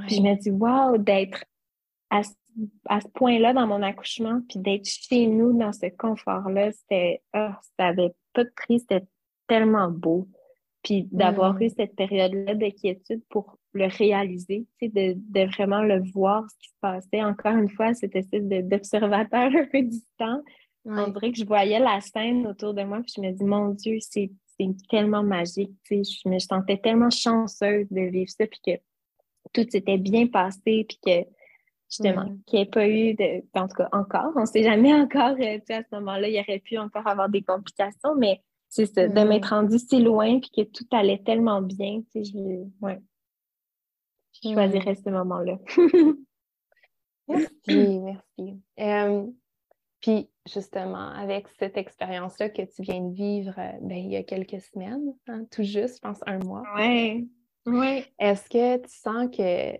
Puis je me dis, waouh, d'être à à ce point-là dans mon accouchement, puis d'être chez nous dans ce confort-là, c'était, oh, ça n'avait pas de prix, c'était tellement beau. Puis d'avoir eu mm. cette période-là d'inquiétude pour le réaliser, de, de, vraiment le voir, ce qui se passait. Encore une fois, cette espèce d'observateur un peu distant. On dirait que je voyais la scène autour de moi, puis je me dis, mon Dieu, c'est tellement magique. Je me sentais tellement chanceuse de vivre ça, puis que tout s'était bien passé, puis que justement, mm. qu'il n'y ait pas eu de. En tout cas, encore, on ne sait jamais encore, euh, tu sais, à ce moment-là, il y aurait pu encore avoir des complications, mais c'est ça, de m'être rendu si loin puis que tout allait tellement bien, tu sais, je, ouais. je choisirais ce moment-là. merci, merci. puis, justement, avec cette expérience-là que tu viens de vivre euh, ben, il y a quelques semaines, hein, tout juste, je pense un mois. Oui. Ouais. Est-ce que tu sens que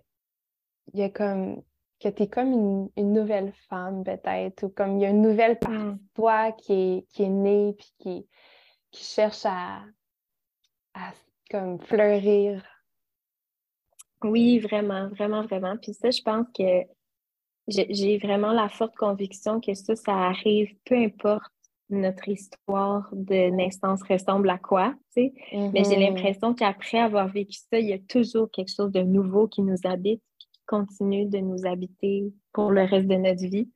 il y a comme que tu es comme une, nouvelle femme peut-être, ou comme il y a une nouvelle partie mm. de toi qui est, qui est née, puis qui, qui cherche à, à comme fleurir. Oui, vraiment, vraiment, vraiment. Puis ça, je pense que j'ai vraiment la forte conviction que ça, ça arrive, peu importe notre histoire de naissance ressemble à quoi, tu sais. Mais j'ai mm-hmm. l'impression qu'après avoir vécu ça, il y a toujours quelque chose de nouveau qui nous habite continue de nous habiter pour le reste de notre vie.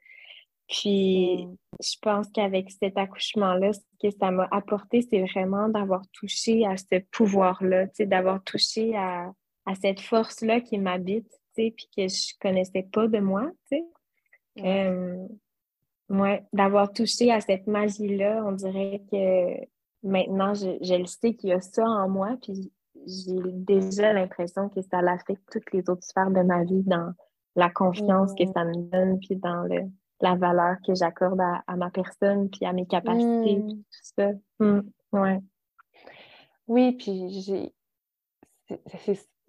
Puis, mm. je pense qu'avec cet accouchement-là, ce que ça m'a apporté, c'est vraiment d'avoir touché à ce pouvoir-là, d'avoir touché à, cette force-là qui m'habite, puis que je connaissais pas de moi, tu euh, d'avoir touché à cette magie-là, on dirait que maintenant, je, je le sais qu'il y a ça en moi, puis j'ai déjà l'impression que ça l'affecte toutes les autres sphères de ma vie dans la confiance que mm. ça me donne, puis dans le, la valeur que j'accorde à, ma personne, puis à mes capacités, puis mm. tout ça. Mm. Ouais. Oui, puis j'ai.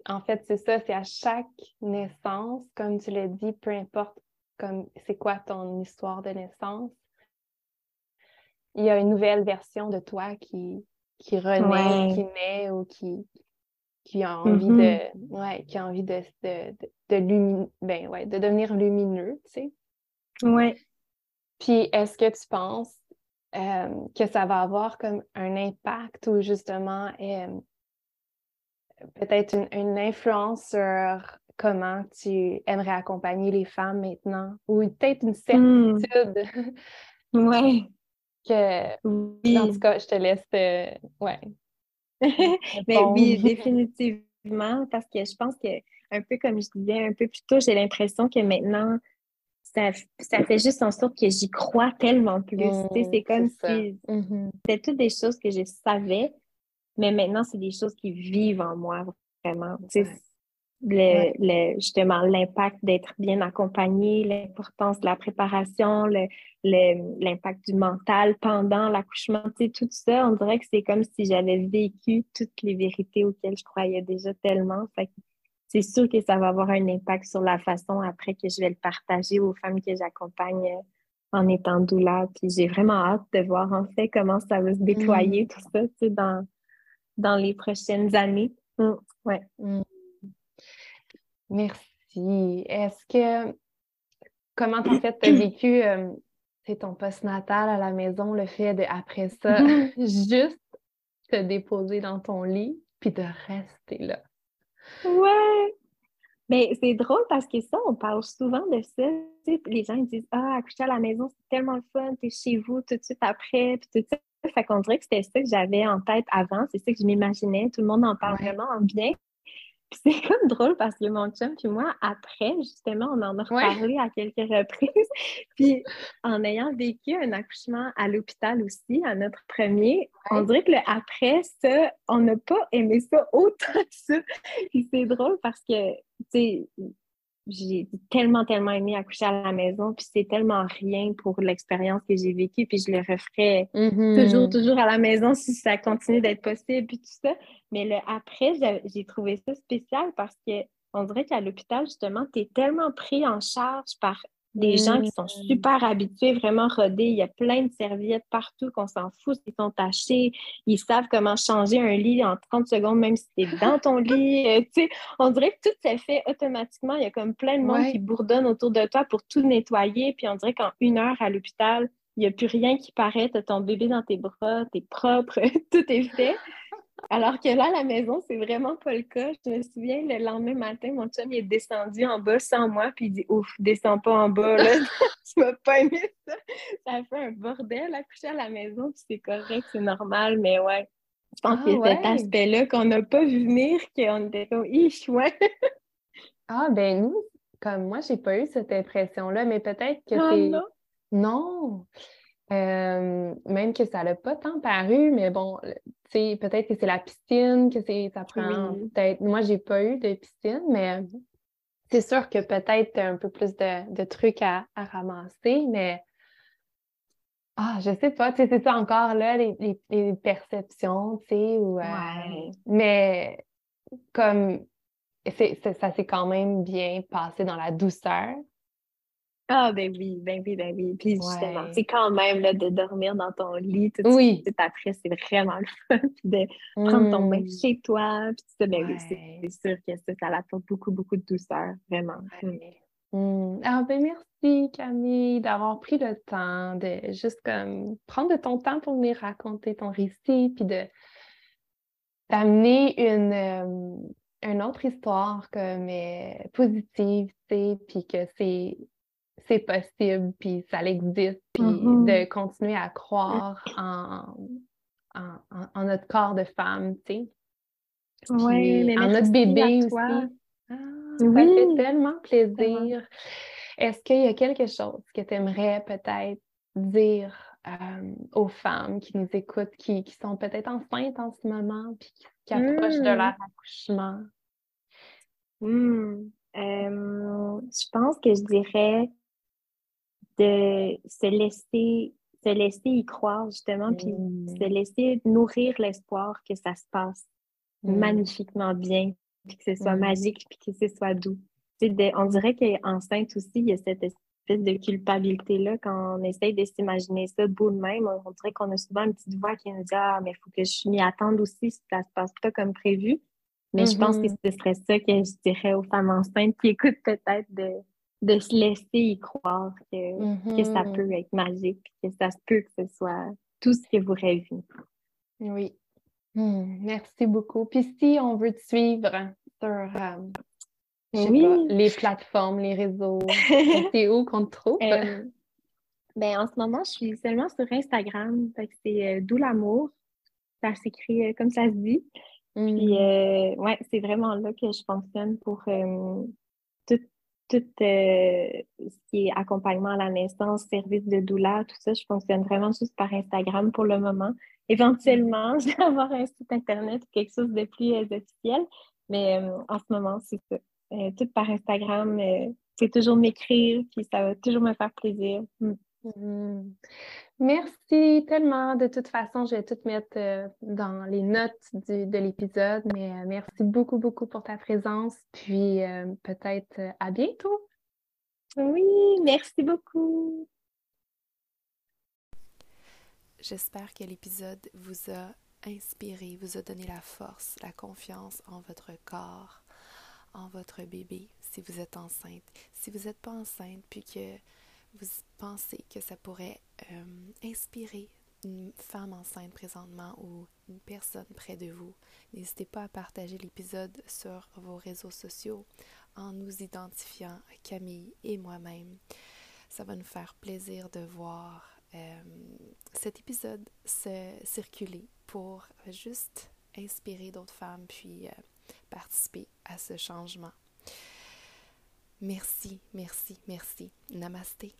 En fait, c'est ça, c'est à chaque naissance, comme tu l'as dit, peu importe comme c'est quoi ton histoire de naissance, il y a une nouvelle version de toi qui, qui renaît, qui naît ou qui, qui a envie de mm-hmm. ouais, qui a envie de, de, de, ben, ouais, de devenir lumineux, tu sais. Ouais. Puis est-ce que tu penses euh, que ça va avoir comme un impact ou justement euh, peut-être une, une, influence sur comment tu aimerais accompagner les femmes maintenant ou peut-être une mm. certitude? Ouais que oui. en tout cas je te laisse euh, ouais Mais oui, définitivement, parce que je pense que, un peu comme je disais un peu plus tôt, j'ai l'impression que maintenant, ça, ça, fait juste en sorte que j'y crois tellement plus. Mmh, c'est comme si mmh c'était toutes des choses que je savais, mais maintenant, c'est des choses qui vivent en moi, vraiment le, justement l'impact d'être bien accompagné, l'importance de la préparation, l'impact du mental pendant l'accouchement, tout ça, on dirait que c'est comme si j'avais vécu toutes les vérités auxquelles je croyais déjà tellement. c'est sûr que ça va avoir un impact sur la façon après que je vais le partager aux femmes que j'accompagne euh, en étant doula. Puis j'ai vraiment hâte de voir en fait comment ça va se déployer, mm. tout ça, dans, dans les prochaines années. Mm, ouais. Mm. Merci. Est-ce que, comment en fait tu as vécu euh, ton post-natal à la maison, le fait de, après ça, juste te déposer dans ton lit puis de rester là? Ouais! Mais c'est drôle parce que ça, on parle souvent de ça. les gens ils disent Ah, accoucher à la maison, c'est tellement le fun, t'es chez vous tout de suite après, puis tout ça. Fait qu'on dirait que c'était ça que j'avais en tête avant, c'est ça que je m'imaginais. Tout le monde en parle vraiment bien. C'est comme drôle parce que mon chum puis moi, après, justement, on en a reparlé à quelques reprises. puis en ayant vécu un accouchement à l'hôpital aussi, à notre premier, on dirait que le après, ça, on n'a pas aimé ça autant que ça. c'est drôle parce que, tu sais, j'ai tellement, tellement aimé accoucher à la maison, puis c'est tellement rien pour l'expérience que j'ai vécue, puis je le referais mm-hmm. toujours, toujours à la maison si ça continue d'être possible, puis tout ça. Mais le après, j'ai trouvé ça spécial parce que on dirait qu'à l'hôpital, justement, tu es tellement pris en charge par des gens qui sont mm. super habitués, vraiment rodés. Il y a plein de serviettes partout qu'on s'en fout s'ils sont tachés. Ils savent comment changer un lit en 30 secondes, même si c'est dans ton lit. Euh, on dirait que tout s'est fait automatiquement. Il y a comme plein de monde qui bourdonne autour de toi pour tout nettoyer. Puis on dirait qu'en une heure à l'hôpital, il n'y a plus rien qui paraît. Tu as ton bébé dans tes bras, tu es propre, tout est fait. Alors que là, à la maison, c'est vraiment pas le cas. Je me souviens, le lendemain matin, mon chum est descendu en bas sans moi, puis il dit Ouf, descends pas en bas, là. tu m'as pas aimé ça. Ça a fait un bordel à coucher à la maison, puis c'est correct, c'est normal, mais ouais. Je pense que c'est cet aspect-là qu'on n'a pas vu venir, qu'on était comme Ich, ouais. ah, ben nous, comme moi, j'ai pas eu cette impression-là, mais peut-être que ah, c'est. Non. non. Euh, même que ça n'a pas tant paru, mais bon, peut-être que c'est la piscine, que c'est ça prend peut-être. Moi, j'ai pas eu de piscine, mais c'est sûr que peut-être un peu plus de, trucs à, ramasser, mais ah, je sais pas, c'est ça encore là, les, perceptions, tu sais, ou euh, mais comme ça s'est quand même bien passé dans la douceur. Ah, ben oui, ben oui, ben oui. Puis justement, c'est quand même là, de dormir dans ton lit tout de suite après, c'est vraiment le fun. Puis de prendre ton bain mmh. chez toi. Puis ça, ben oui, c'est sûr que ça, ça apporte beaucoup, beaucoup de douceur, vraiment. Mmh. Ah, ben merci Camille d'avoir pris le temps de juste comme prendre de ton temps pour venir raconter ton récit, puis de d'amener une, euh, une autre histoire comme euh, positive, tu sais, puis que c'est c'est possible, puis ça existe, puis mm-hmm. de continuer à croire en, en, notre corps de femme, tu sais. Oui, en notre bébé aussi. Ah, ça fait tellement plaisir. Est-ce qu'il y a quelque chose que tu aimerais peut-être dire euh, aux femmes qui nous écoutent, qui, sont peut-être enceintes en ce moment, puis qui, approchent de mm. leur accouchement? Mm. Euh, je pense que je dirais de se laisser, se laisser y croire, justement, puis mmh. se laisser nourrir l'espoir que ça se passe mmh. magnifiquement bien, puis que ce soit mmh. magique, puis que ce soit doux. on dirait qu'enceinte aussi, il y a cette espèce de culpabilité-là quand on essaye de s'imaginer ça beau de même. On dirait qu'on a souvent une petite voix qui nous dit Ah, mais il faut que je m'y attende aussi si ça se passe pas comme prévu. Mais je pense que ce serait ça que je dirais aux femmes enceintes qui écoutent peut-être de de se laisser y croire que, que ça mm-hmm. peut être magique, que ça se peut que ce soit tout ce que vous rêvez. Oui. Hmm, merci beaucoup. Puis si on veut te suivre sur euh, les plateformes, les réseaux, c'est où qu'on te trouve? Euh, ben, en ce moment, je suis seulement sur Instagram. c'est euh, D'où l'amour. Ça s'écrit comme ça se dit. Puis, hmm. ouais, c'est vraiment là que je fonctionne pour tout euh, ce qui est accompagnement à la naissance, service de douleur, tout ça, je fonctionne vraiment juste par Instagram pour le moment. Éventuellement, je vais avoir un site Internet ou quelque chose de plus euh, officiel, mais euh, en ce moment, c'est ça. tout par Instagram, c'est toujours m'écrire, puis ça va toujours me faire plaisir. Mm. Mm. Merci tellement. De toute façon, je vais tout mettre euh, dans les notes de l'épisode, mais euh, merci beaucoup, beaucoup pour ta présence. Puis euh, peut-être à bientôt. Oui, merci beaucoup. J'espère que l'épisode vous a inspiré, vous a donné la force, la confiance en votre corps, en votre bébé, si vous êtes enceinte. Si vous n'êtes pas enceinte, puis que vous pensez que ça pourrait euh, inspirer une femme enceinte présentement ou une personne près de vous, n'hésitez pas à partager l'épisode sur vos réseaux sociaux en nous identifiant Camille et moi-même. Ça va nous faire plaisir de voir euh, cet épisode se circuler pour juste inspirer d'autres femmes, puis euh, participer à ce changement. Merci, merci, merci. Namasté.